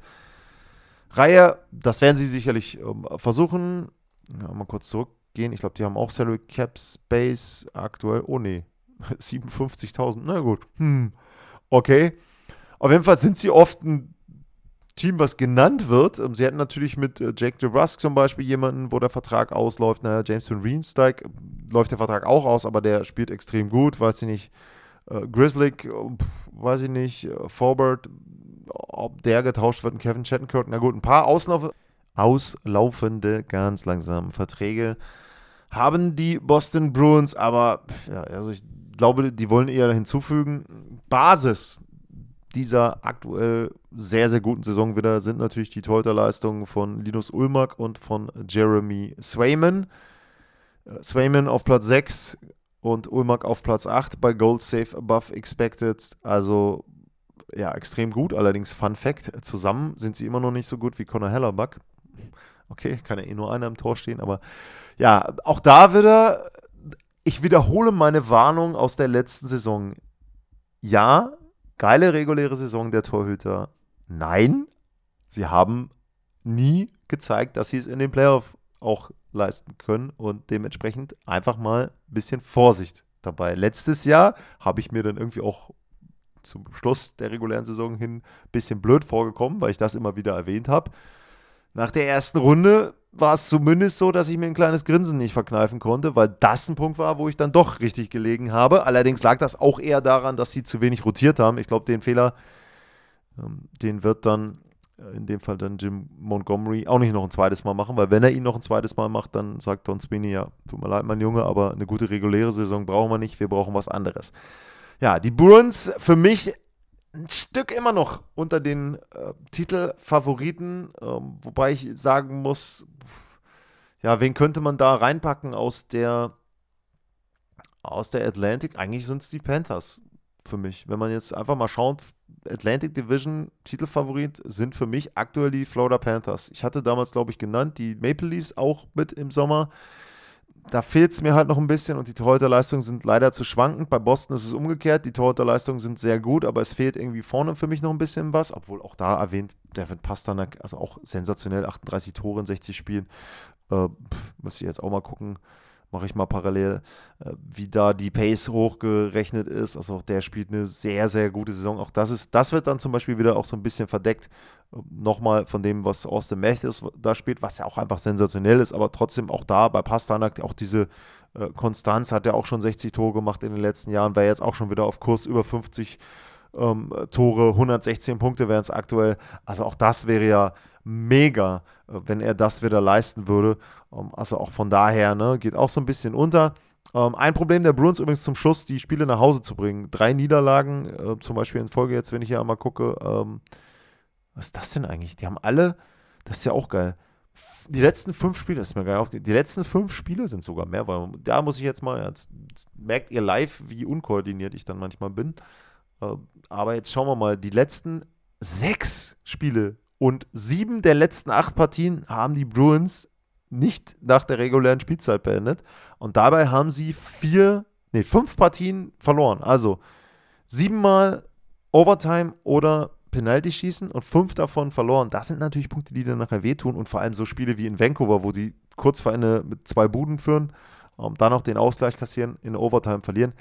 Reihe. Das werden sie sicherlich ähm, versuchen. Ja, mal kurz zurück gehen. Ich glaube, die haben auch Salary Cap Space aktuell. Oh nee, 57.000. Na gut. Hm. Okay. Auf jeden Fall sind sie oft ein Team, was genannt wird. Ähm, sie hatten natürlich mit äh, Jake DeBrusque zum Beispiel jemanden, wo der Vertrag ausläuft. Naja, James Van Riemsdyk äh, läuft der Vertrag auch aus, aber der spielt extrem gut. Weiß ich nicht. Äh, Grizzly, weiß ich nicht. Forbert, ob der getauscht wird. Kevin Chattenkirk. Na gut, ein paar Auslauf auslaufende, ganz langsam Verträge haben die Boston Bruins, aber ja, also ich glaube, die wollen eher hinzufügen. Basis dieser aktuell sehr, sehr guten Saison wieder sind natürlich die Torhüterleistungen von Linus Ulmark und von Jeremy Swayman. Äh, Swayman auf Platz 6 und Ulmark auf Platz 8 bei Gold Safe Above Expected. Also ja, extrem gut. Allerdings Fun Fact, zusammen sind sie immer noch nicht so gut wie Conor Hellerbuck. Okay, kann ja eh nur einer im Tor stehen, aber ja, auch da wieder, ich wiederhole meine Warnung aus der letzten Saison. Ja, geile reguläre Saison der Torhüter. Nein, sie haben nie gezeigt, dass sie es in den Playoff auch leisten können und dementsprechend einfach mal ein bisschen Vorsicht dabei. Letztes Jahr habe ich mir dann irgendwie auch zum Schluss der regulären Saison hin ein bisschen blöd vorgekommen, weil ich das immer wieder erwähnt habe. Nach der ersten Runde war es zumindest so, dass ich mir ein kleines Grinsen nicht verkneifen konnte, weil das ein Punkt war, wo ich dann doch richtig gelegen habe. Allerdings lag das auch eher daran, dass sie zu wenig rotiert haben. Ich glaube, den Fehler, ähm, den wird dann äh, in dem Fall dann Jim Montgomery auch nicht noch ein zweites Mal machen, weil wenn er ihn noch ein zweites Mal macht, dann sagt Don Sweeney, ja, tut mir leid, mein Junge, aber eine gute reguläre Saison brauchen wir nicht, wir brauchen was anderes. Ja, die Bruins für mich ein Stück immer noch unter den äh, Titelfavoriten, ähm, wobei ich sagen muss, ja, wen könnte man da reinpacken aus der aus der Atlantic? Eigentlich sind es die Panthers für mich. Wenn man jetzt einfach mal schaut, Atlantic Division Titelfavorit sind für mich aktuell die Florida Panthers. Ich hatte damals, glaube ich, genannt, die Maple Leafs auch mit im Sommer da fehlt es mir halt noch ein bisschen und die Torhüterleistungen sind leider zu schwankend. Bei Boston ist es umgekehrt. Die Torhüterleistungen sind sehr gut, aber es fehlt irgendwie vorne für mich noch ein bisschen was. Obwohl auch da erwähnt, Devin Pasternak, also auch sensationell, 38 Tore in 60 Spielen. Äh, muss ich jetzt auch mal gucken mache ich mal parallel, äh, wie da die Pace hochgerechnet ist. Also auch der spielt eine sehr, sehr gute Saison. Auch das ist, das wird dann zum Beispiel wieder auch so ein bisschen verdeckt, äh, nochmal von dem, was Austin Matthews da spielt, was ja auch einfach sensationell ist, aber trotzdem auch da bei Pastanak auch diese äh, Konstanz hat er auch schon 60 Tore gemacht in den letzten Jahren, wäre jetzt auch schon wieder auf Kurs über 50 ähm, Tore, 116 Punkte wären es aktuell. Also auch das wäre ja mega, wenn er das wieder leisten würde. Ähm, also auch von daher, ne, geht auch so ein bisschen unter. Ähm, ein Problem der Bruins übrigens zum Schluss, die Spiele nach Hause zu bringen. Drei Niederlagen, äh, zum Beispiel in Folge jetzt, wenn ich hier einmal gucke. Ähm, was ist das denn eigentlich? Die haben alle, das ist ja auch geil. Die letzten fünf Spiele, das ist mir geil auf, die letzten fünf Spiele sind sogar mehr, weil da muss ich jetzt mal, jetzt, merkt ihr live, wie unkoordiniert ich dann manchmal bin. Äh, aber jetzt schauen wir mal, die letzten sechs Spiele und sieben der letzten acht Partien haben die Bruins nicht nach der regulären Spielzeit beendet. Und dabei haben sie vier, nee, fünf Partien verloren. Also siebenmal Overtime oder Penalty schießen und fünf davon verloren. Das sind natürlich Punkte, die dann nachher wehtun. Und vor allem so Spiele wie in Vancouver, wo die kurz vor Ende mit zwei Buden führen, um dann noch den Ausgleich kassieren, in Overtime verlieren.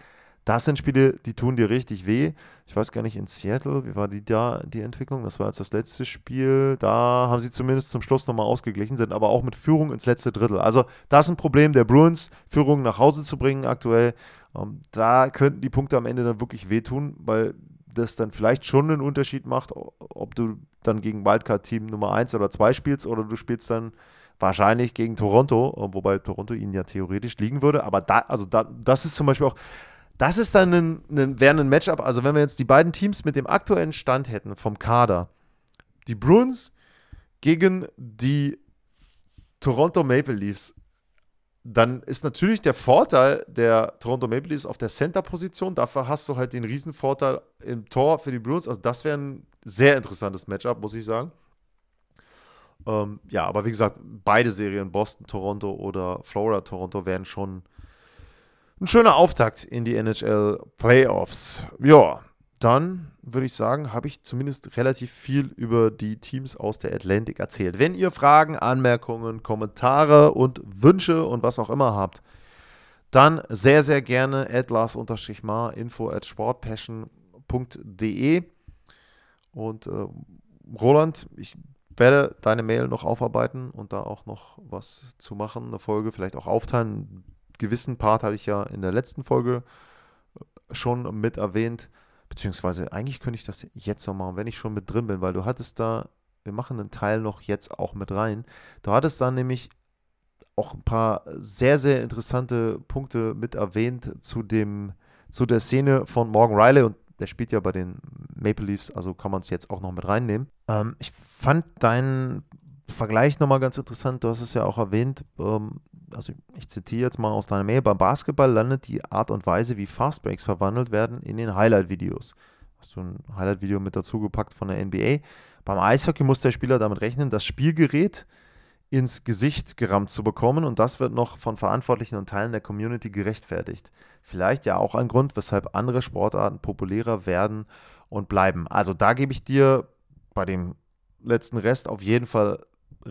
Das sind Spiele, die tun dir richtig weh. Ich weiß gar nicht, in Seattle, wie war die da, die Entwicklung? Das war jetzt das letzte Spiel. Da haben sie zumindest zum Schluss nochmal ausgeglichen, sind aber auch mit Führung ins letzte Drittel. Also, das ist ein Problem der Bruins, Führung nach Hause zu bringen aktuell. Ähm, da könnten die Punkte am Ende dann wirklich wehtun, weil das dann vielleicht schon einen Unterschied macht, ob du dann gegen Wildcard-Team Nummer 1 oder 2 spielst oder du spielst dann wahrscheinlich gegen Toronto, wobei Toronto ihnen ja theoretisch liegen würde. Aber da, also da, das ist zum Beispiel auch, das ist dann ein, ein, wäre ein Matchup. Also, wenn wir jetzt die beiden Teams mit dem aktuellen Stand hätten vom Kader, die Bruins gegen die Toronto Maple Leafs, dann ist natürlich der Vorteil der Toronto Maple Leafs auf der Center-Position. Dafür hast du halt den Riesenvorteil im Tor für die Bruins. Also, das wäre ein sehr interessantes Matchup, muss ich sagen. Ähm, ja, aber wie gesagt, beide Serien, Boston, Toronto oder Florida, Toronto, wären schon ein schöner Auftakt in die NHL Playoffs. Ja, dann würde ich sagen, habe ich zumindest relativ viel über die Teams aus der Atlantic erzählt. Wenn ihr Fragen, Anmerkungen, Kommentare und Wünsche und was auch immer habt, dann sehr, sehr gerne at lars-mar info at sportpassion.de und äh, Roland, ich werde deine Mail noch aufarbeiten und da auch noch was zu machen, eine Folge vielleicht auch aufteilen. Gewissen Part hatte ich ja in der letzten Folge schon mit erwähnt, beziehungsweise eigentlich könnte ich das jetzt noch machen, wenn ich schon mit drin bin, weil du hattest da, wir machen einen Teil noch jetzt auch mit rein. Du hattest da nämlich auch ein paar sehr, sehr interessante Punkte mit erwähnt zu dem, zu der Szene von Morgan Riley und der spielt ja bei den Maple Leafs, also kann man es jetzt auch noch mit reinnehmen. Ähm, ich fand deinen Vergleich nochmal ganz interessant. Du hast es ja auch erwähnt. Ähm, also ich zitiere jetzt mal aus deiner Mail. Beim Basketball landet die Art und Weise, wie Fastbreaks verwandelt werden, in den Highlight-Videos. Hast du ein Highlight-Video mit dazu gepackt von der NBA? Beim Eishockey muss der Spieler damit rechnen, das Spielgerät ins Gesicht gerammt zu bekommen und das wird noch von Verantwortlichen und Teilen der Community gerechtfertigt. Vielleicht ja auch ein Grund, weshalb andere Sportarten populärer werden und bleiben. Also da gebe ich dir bei dem letzten Rest auf jeden Fall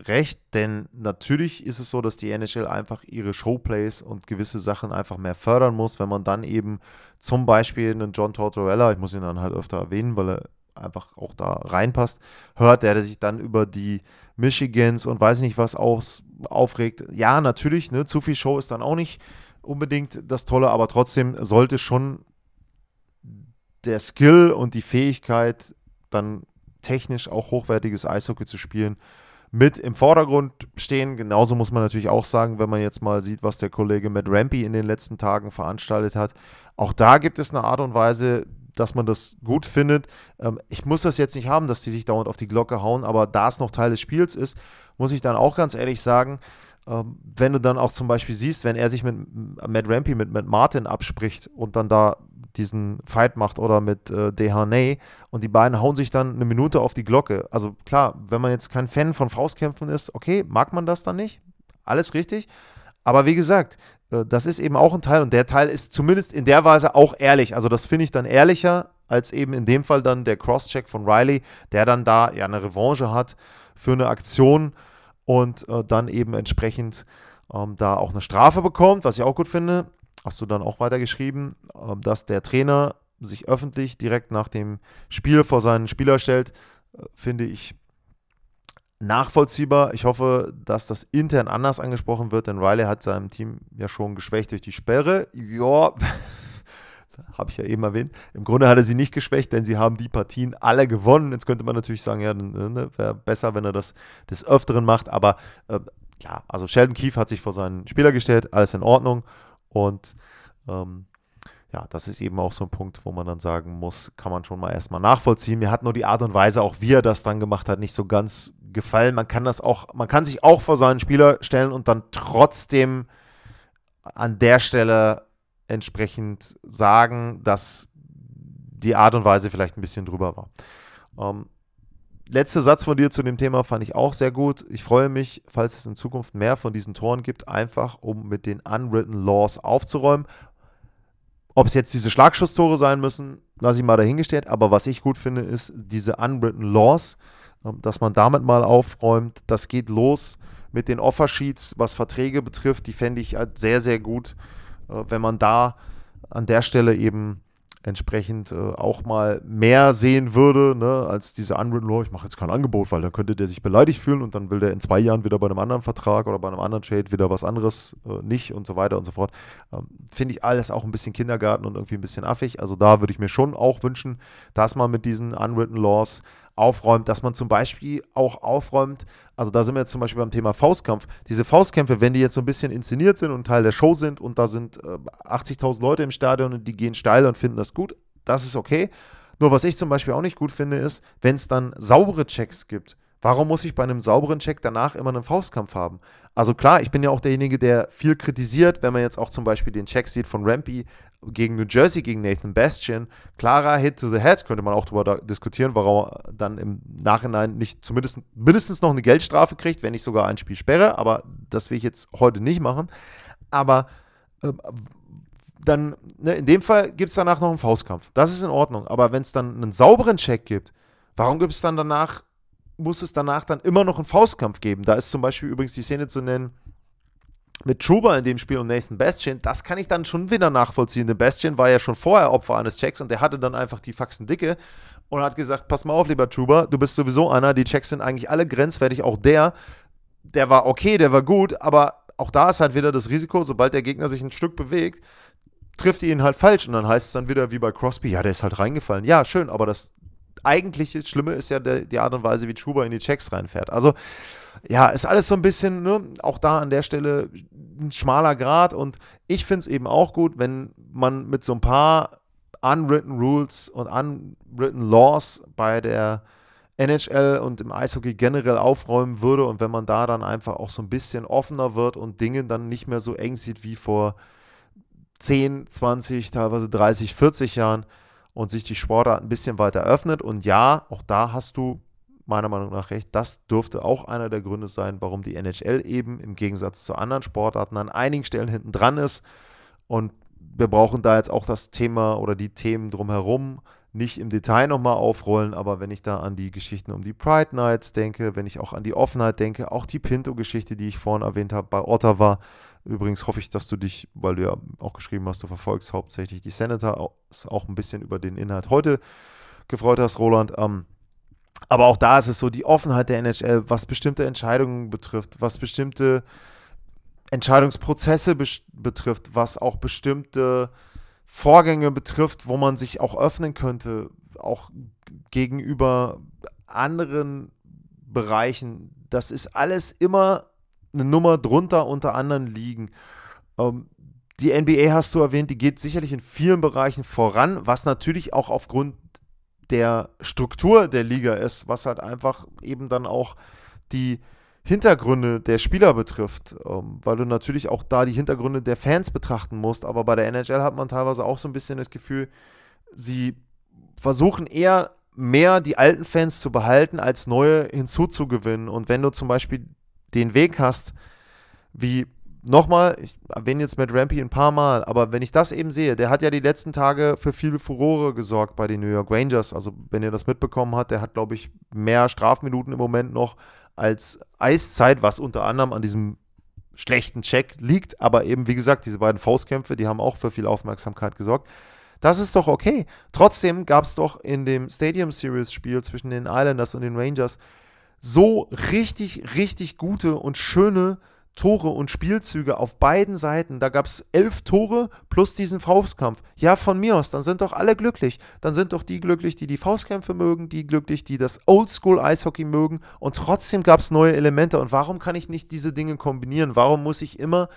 recht, denn natürlich ist es so, dass die NHL einfach ihre Showplays und gewisse Sachen einfach mehr fördern muss, wenn man dann eben zum Beispiel einen John Tortorella, ich muss ihn dann halt öfter erwähnen, weil er einfach auch da reinpasst, hört, der sich dann über die Michigans und weiß nicht was aus, aufregt. Ja, natürlich, ne, zu viel Show ist dann auch nicht unbedingt das Tolle, aber trotzdem sollte schon der Skill und die Fähigkeit, dann technisch auch hochwertiges Eishockey zu spielen, mit im Vordergrund stehen. Genauso muss man natürlich auch sagen, wenn man jetzt mal sieht, was der Kollege Matt Rampy in den letzten Tagen veranstaltet hat. Auch da gibt es eine Art und Weise, dass man das gut findet. Ähm, ich muss das jetzt nicht haben, dass die sich dauernd auf die Glocke hauen, aber da es noch Teil des Spiels ist, muss ich dann auch ganz ehrlich sagen, ähm, wenn du dann auch zum Beispiel siehst, wenn er sich mit Matt Rampy, mit Matt Martin abspricht und dann da diesen Fight macht oder mit äh, Dehaney und die beiden hauen sich dann eine Minute auf die Glocke. Also klar, wenn man jetzt kein Fan von Faustkämpfen ist, okay, mag man das dann nicht? Alles richtig. Aber wie gesagt, äh, das ist eben auch ein Teil und der Teil ist zumindest in der Weise auch ehrlich. Also das finde ich dann ehrlicher als eben in dem Fall dann der Crosscheck von Riley, der dann da ja eine Revanche hat für eine Aktion und äh, dann eben entsprechend ähm, da auch eine Strafe bekommt, was ich auch gut finde. Hast du dann auch weitergeschrieben, äh, dass der Trainer sich öffentlich direkt nach dem Spiel vor seinen Spieler stellt, äh, finde ich nachvollziehbar. Ich hoffe, dass das intern anders angesprochen wird, denn Riley hat seinem Team ja schon geschwächt durch die Sperre. Ja, habe ich ja eben erwähnt. Im Grunde hat er sie nicht geschwächt, denn sie haben die Partien alle gewonnen. Jetzt könnte man natürlich sagen, ja, ne, wäre besser, wenn er das des Öfteren macht. Aber äh, ja, also Sheldon Keefe hat sich vor seinen Spieler gestellt, alles in Ordnung. Und ähm, ja, das ist eben auch so ein Punkt, wo man dann sagen muss, kann man schon mal erstmal nachvollziehen. Mir hat nur die Art und Weise, auch wie er das dann gemacht hat, nicht so ganz gefallen. Man kann das auch, man kann sich auch vor seinen Spieler stellen und dann trotzdem an der Stelle entsprechend sagen, dass die Art und Weise vielleicht ein bisschen drüber war. Ähm, letzter Satz von dir zu dem Thema fand ich auch sehr gut. Ich freue mich, falls es in Zukunft mehr von diesen Toren gibt, einfach um mit den unwritten Laws aufzuräumen. Ob es jetzt diese Schlagschusstore sein müssen, lasse ich mal dahingestellt. Aber was ich gut finde, ist diese unwritten Laws, ähm, dass man damit mal aufräumt. Das geht los mit den Offersheets, was Verträge betrifft. Die fände ich halt sehr, sehr gut, äh, wenn man da an der Stelle eben entsprechend äh, auch mal mehr sehen würde, ne, als diese unwritten law, ich mache jetzt kein Angebot, weil dann könnte der sich beleidigt fühlen und dann will der in zwei Jahren wieder bei einem anderen Vertrag oder bei einem anderen Trade wieder was anderes äh, nicht und so weiter und so fort. Ähm, Finde ich alles auch ein bisschen Kindergarten und irgendwie ein bisschen affig. Also da würde ich mir schon auch wünschen, dass man mit diesen unwritten laws aufräumt, dass man zum Beispiel auch aufräumt, also da sind wir jetzt zum Beispiel beim Thema Faustkampf. Diese Faustkämpfe, wenn die jetzt so ein bisschen inszeniert sind und Teil der Show sind und da sind äh, 80.000 Leute im Stadion und die gehen steil und finden das gut, das ist okay. Nur was ich zum Beispiel auch nicht gut finde, ist, wenn es dann saubere Checks gibt. Warum muss ich bei einem sauberen Check danach immer einen Faustkampf haben? Also klar, ich bin ja auch derjenige, der viel kritisiert, wenn man jetzt auch zum Beispiel den Check sieht von Rampy gegen New Jersey, gegen Nathan Bastian. Klarer Hit to the Head, könnte man auch darüber diskutieren, warum er dann im Nachhinein nicht zumindest mindestens noch eine Geldstrafe kriegt, wenn nicht sogar ein Spiel sperre. Aber das will ich jetzt heute nicht machen. Aber äh, dann, ne, in dem Fall gibt es danach noch einen Faustkampf. Das ist in Ordnung. Aber wenn es dann einen sauberen Check gibt, warum gibt es dann danach muss es danach dann immer noch einen Faustkampf geben. Da ist zum Beispiel übrigens die Szene zu nennen, mit Chuba in dem Spiel und Nathan Bastian, das kann ich dann schon wieder nachvollziehen. Denn Bastian war ja schon vorher Opfer eines Checks und der hatte dann einfach die Faxen dicke und hat gesagt, pass mal auf, lieber Chuba, du bist sowieso einer, die Checks sind eigentlich alle grenzwertig, auch der, der war okay, der war gut, aber auch da ist halt wieder das Risiko, sobald der Gegner sich ein Stück bewegt, trifft ihn halt falsch und dann heißt es dann wieder wie bei Crosby, ja, der ist halt reingefallen. Ja, schön, aber das eigentliche Schlimme ist ja der, die Art und Weise, wie Chuba in die Checks reinfährt. Also, ja, ist alles so ein bisschen, ne, auch da an der Stelle ein schmaler Grad und ich finde es eben auch gut, wenn man mit so ein paar unwritten Rules und unwritten Laws bei der NHL und im Eishockey generell aufräumen würde und wenn man da dann einfach auch so ein bisschen offener wird und Dinge dann nicht mehr so eng sieht wie vor 10, 20, teilweise 30, 40 Jahren und sich die Sportart ein bisschen weiter öffnet. Und ja, auch da hast du meiner Meinung nach recht, das dürfte auch einer der Gründe sein, warum die NHL eben im Gegensatz zu anderen Sportarten an einigen Stellen hinten dran ist. Und wir brauchen da jetzt auch das Thema oder die Themen drumherum nicht im Detail nochmal aufrollen, aber wenn ich da an die Geschichten um die Pride Nights denke, wenn ich auch an die Offenheit denke, auch die Pinto-Geschichte, die ich vorhin erwähnt habe bei Ottawa, übrigens hoffe ich, dass du dich, weil du ja auch geschrieben hast, du verfolgst hauptsächlich die Senator, auch ein bisschen über den Inhalt heute gefreut hast, Roland. Ähm, aber auch da ist es so, die Offenheit der NHL, was bestimmte Entscheidungen betrifft, was bestimmte Entscheidungsprozesse betrifft, was auch bestimmte Vorgänge betrifft, wo man sich auch öffnen könnte, auch gegenüber anderen Bereichen. Das ist alles immer eine Nummer drunter unter anderen liegen. Ähm, die NBA hast du erwähnt, die geht sicherlich in vielen Bereichen voran, was natürlich auch aufgrund der Struktur der Liga ist, was halt einfach eben dann auch die Hintergründe der Spieler betrifft, ähm, weil du natürlich auch da die Hintergründe der Fans betrachten musst. Aber bei der NHL hat man teilweise auch so ein bisschen das Gefühl, sie versuchen eher mehr die alten Fans zu behalten, als neue hinzuzugewinnen. Und wenn du zum Beispiel den Weg hast, wie nochmal, ich erwähne jetzt mit Rampy ein paar Mal, aber wenn ich das eben sehe, der hat ja die letzten Tage für viel Furore gesorgt bei den New York Rangers. Also, wenn ihr das mitbekommen habt, der hat, glaube ich, mehr Strafminuten im Moment noch als Eiszeit, was unter anderem an diesem schlechten Check liegt. Aber eben, wie gesagt, diese beiden Faustkämpfe, die haben auch für viel Aufmerksamkeit gesorgt. Das ist doch okay. Trotzdem gab es doch in dem Stadium Series Spiel zwischen den Islanders und den Rangers so richtig, richtig gute und schöne Tore und Spielzüge auf beiden Seiten. Da gab es elf Tore plus diesen Faustkampf. Ja, von mir aus, dann sind doch alle glücklich. Dann sind doch die glücklich, die die Faustkämpfe mögen, die glücklich, die das Oldschool-Eishockey mögen. Und trotzdem gab es neue Elemente. Und warum kann ich nicht diese Dinge kombinieren? Warum muss ich immer,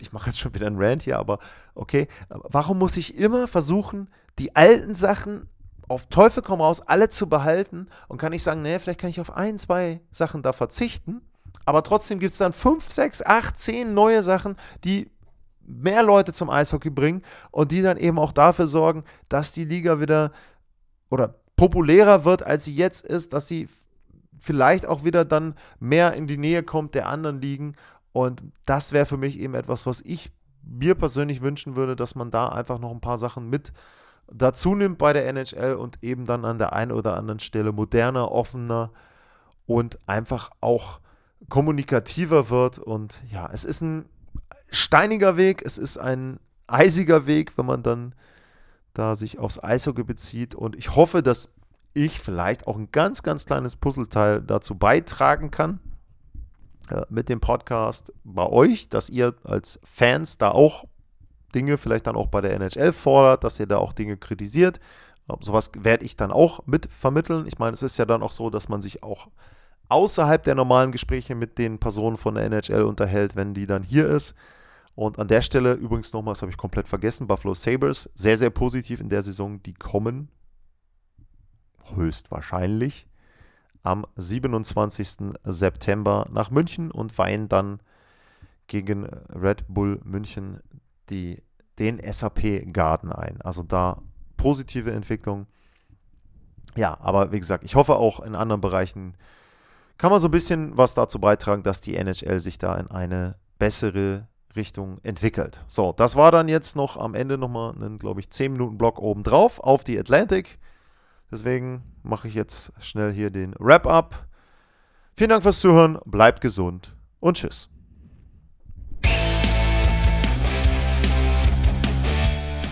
ich mache jetzt schon wieder einen Rant hier, aber okay, warum muss ich immer versuchen, die alten Sachen auf Teufel komm raus, alle zu behalten und kann ich sagen, nee, vielleicht kann ich auf ein, zwei Sachen da verzichten aber trotzdem gibt es dann 5, 6, 8, 10 neue Sachen, die mehr Leute zum Eishockey bringen und die dann eben auch dafür sorgen, dass die Liga wieder oder populärer wird, als sie jetzt ist, dass sie vielleicht auch wieder dann mehr in die Nähe kommt der anderen Ligen. Und das wäre für mich eben etwas, was ich mir persönlich wünschen würde, dass man da einfach noch ein paar Sachen mit dazu nimmt bei der NHL und eben dann an der einen oder anderen Stelle moderner, offener und einfach auch kommunikativer wird. Und ja, es ist ein steiniger Weg, es ist ein eisiger Weg, wenn man dann da sich aufs Eishockey bezieht. Und ich hoffe, dass ich vielleicht auch ein ganz, ganz kleines Puzzleteil dazu beitragen kann äh, mit dem Podcast bei euch, dass ihr als Fans da auch Dinge vielleicht dann auch bei der NHL fordert, dass ihr da auch Dinge kritisiert. Äh, sowas werde ich dann auch mit vermitteln. Ich meine, es ist ja dann auch so, dass man sich auch außerhalb der normalen Gespräche mit den Personen von der NHL unterhält, wenn die dann hier ist. Und an der Stelle übrigens nochmal, das habe ich komplett vergessen, Buffalo Sabres, sehr, sehr positiv in der Saison, die kommen höchstwahrscheinlich am 27. September nach München und weihen dann gegen Red Bull München die, den SAP Garden ein. Also da positive Entwicklung. Ja, aber wie gesagt, ich hoffe auch in anderen Bereichen kann man so ein bisschen was dazu beitragen, dass die NHL sich da in eine bessere Richtung entwickelt. So, das war dann jetzt noch am Ende nochmal einen, glaube ich, 10 Minuten Block oben drauf auf die Atlantic. Deswegen mache ich jetzt schnell hier den Wrap-up. Vielen Dank fürs Zuhören, bleibt gesund und tschüss.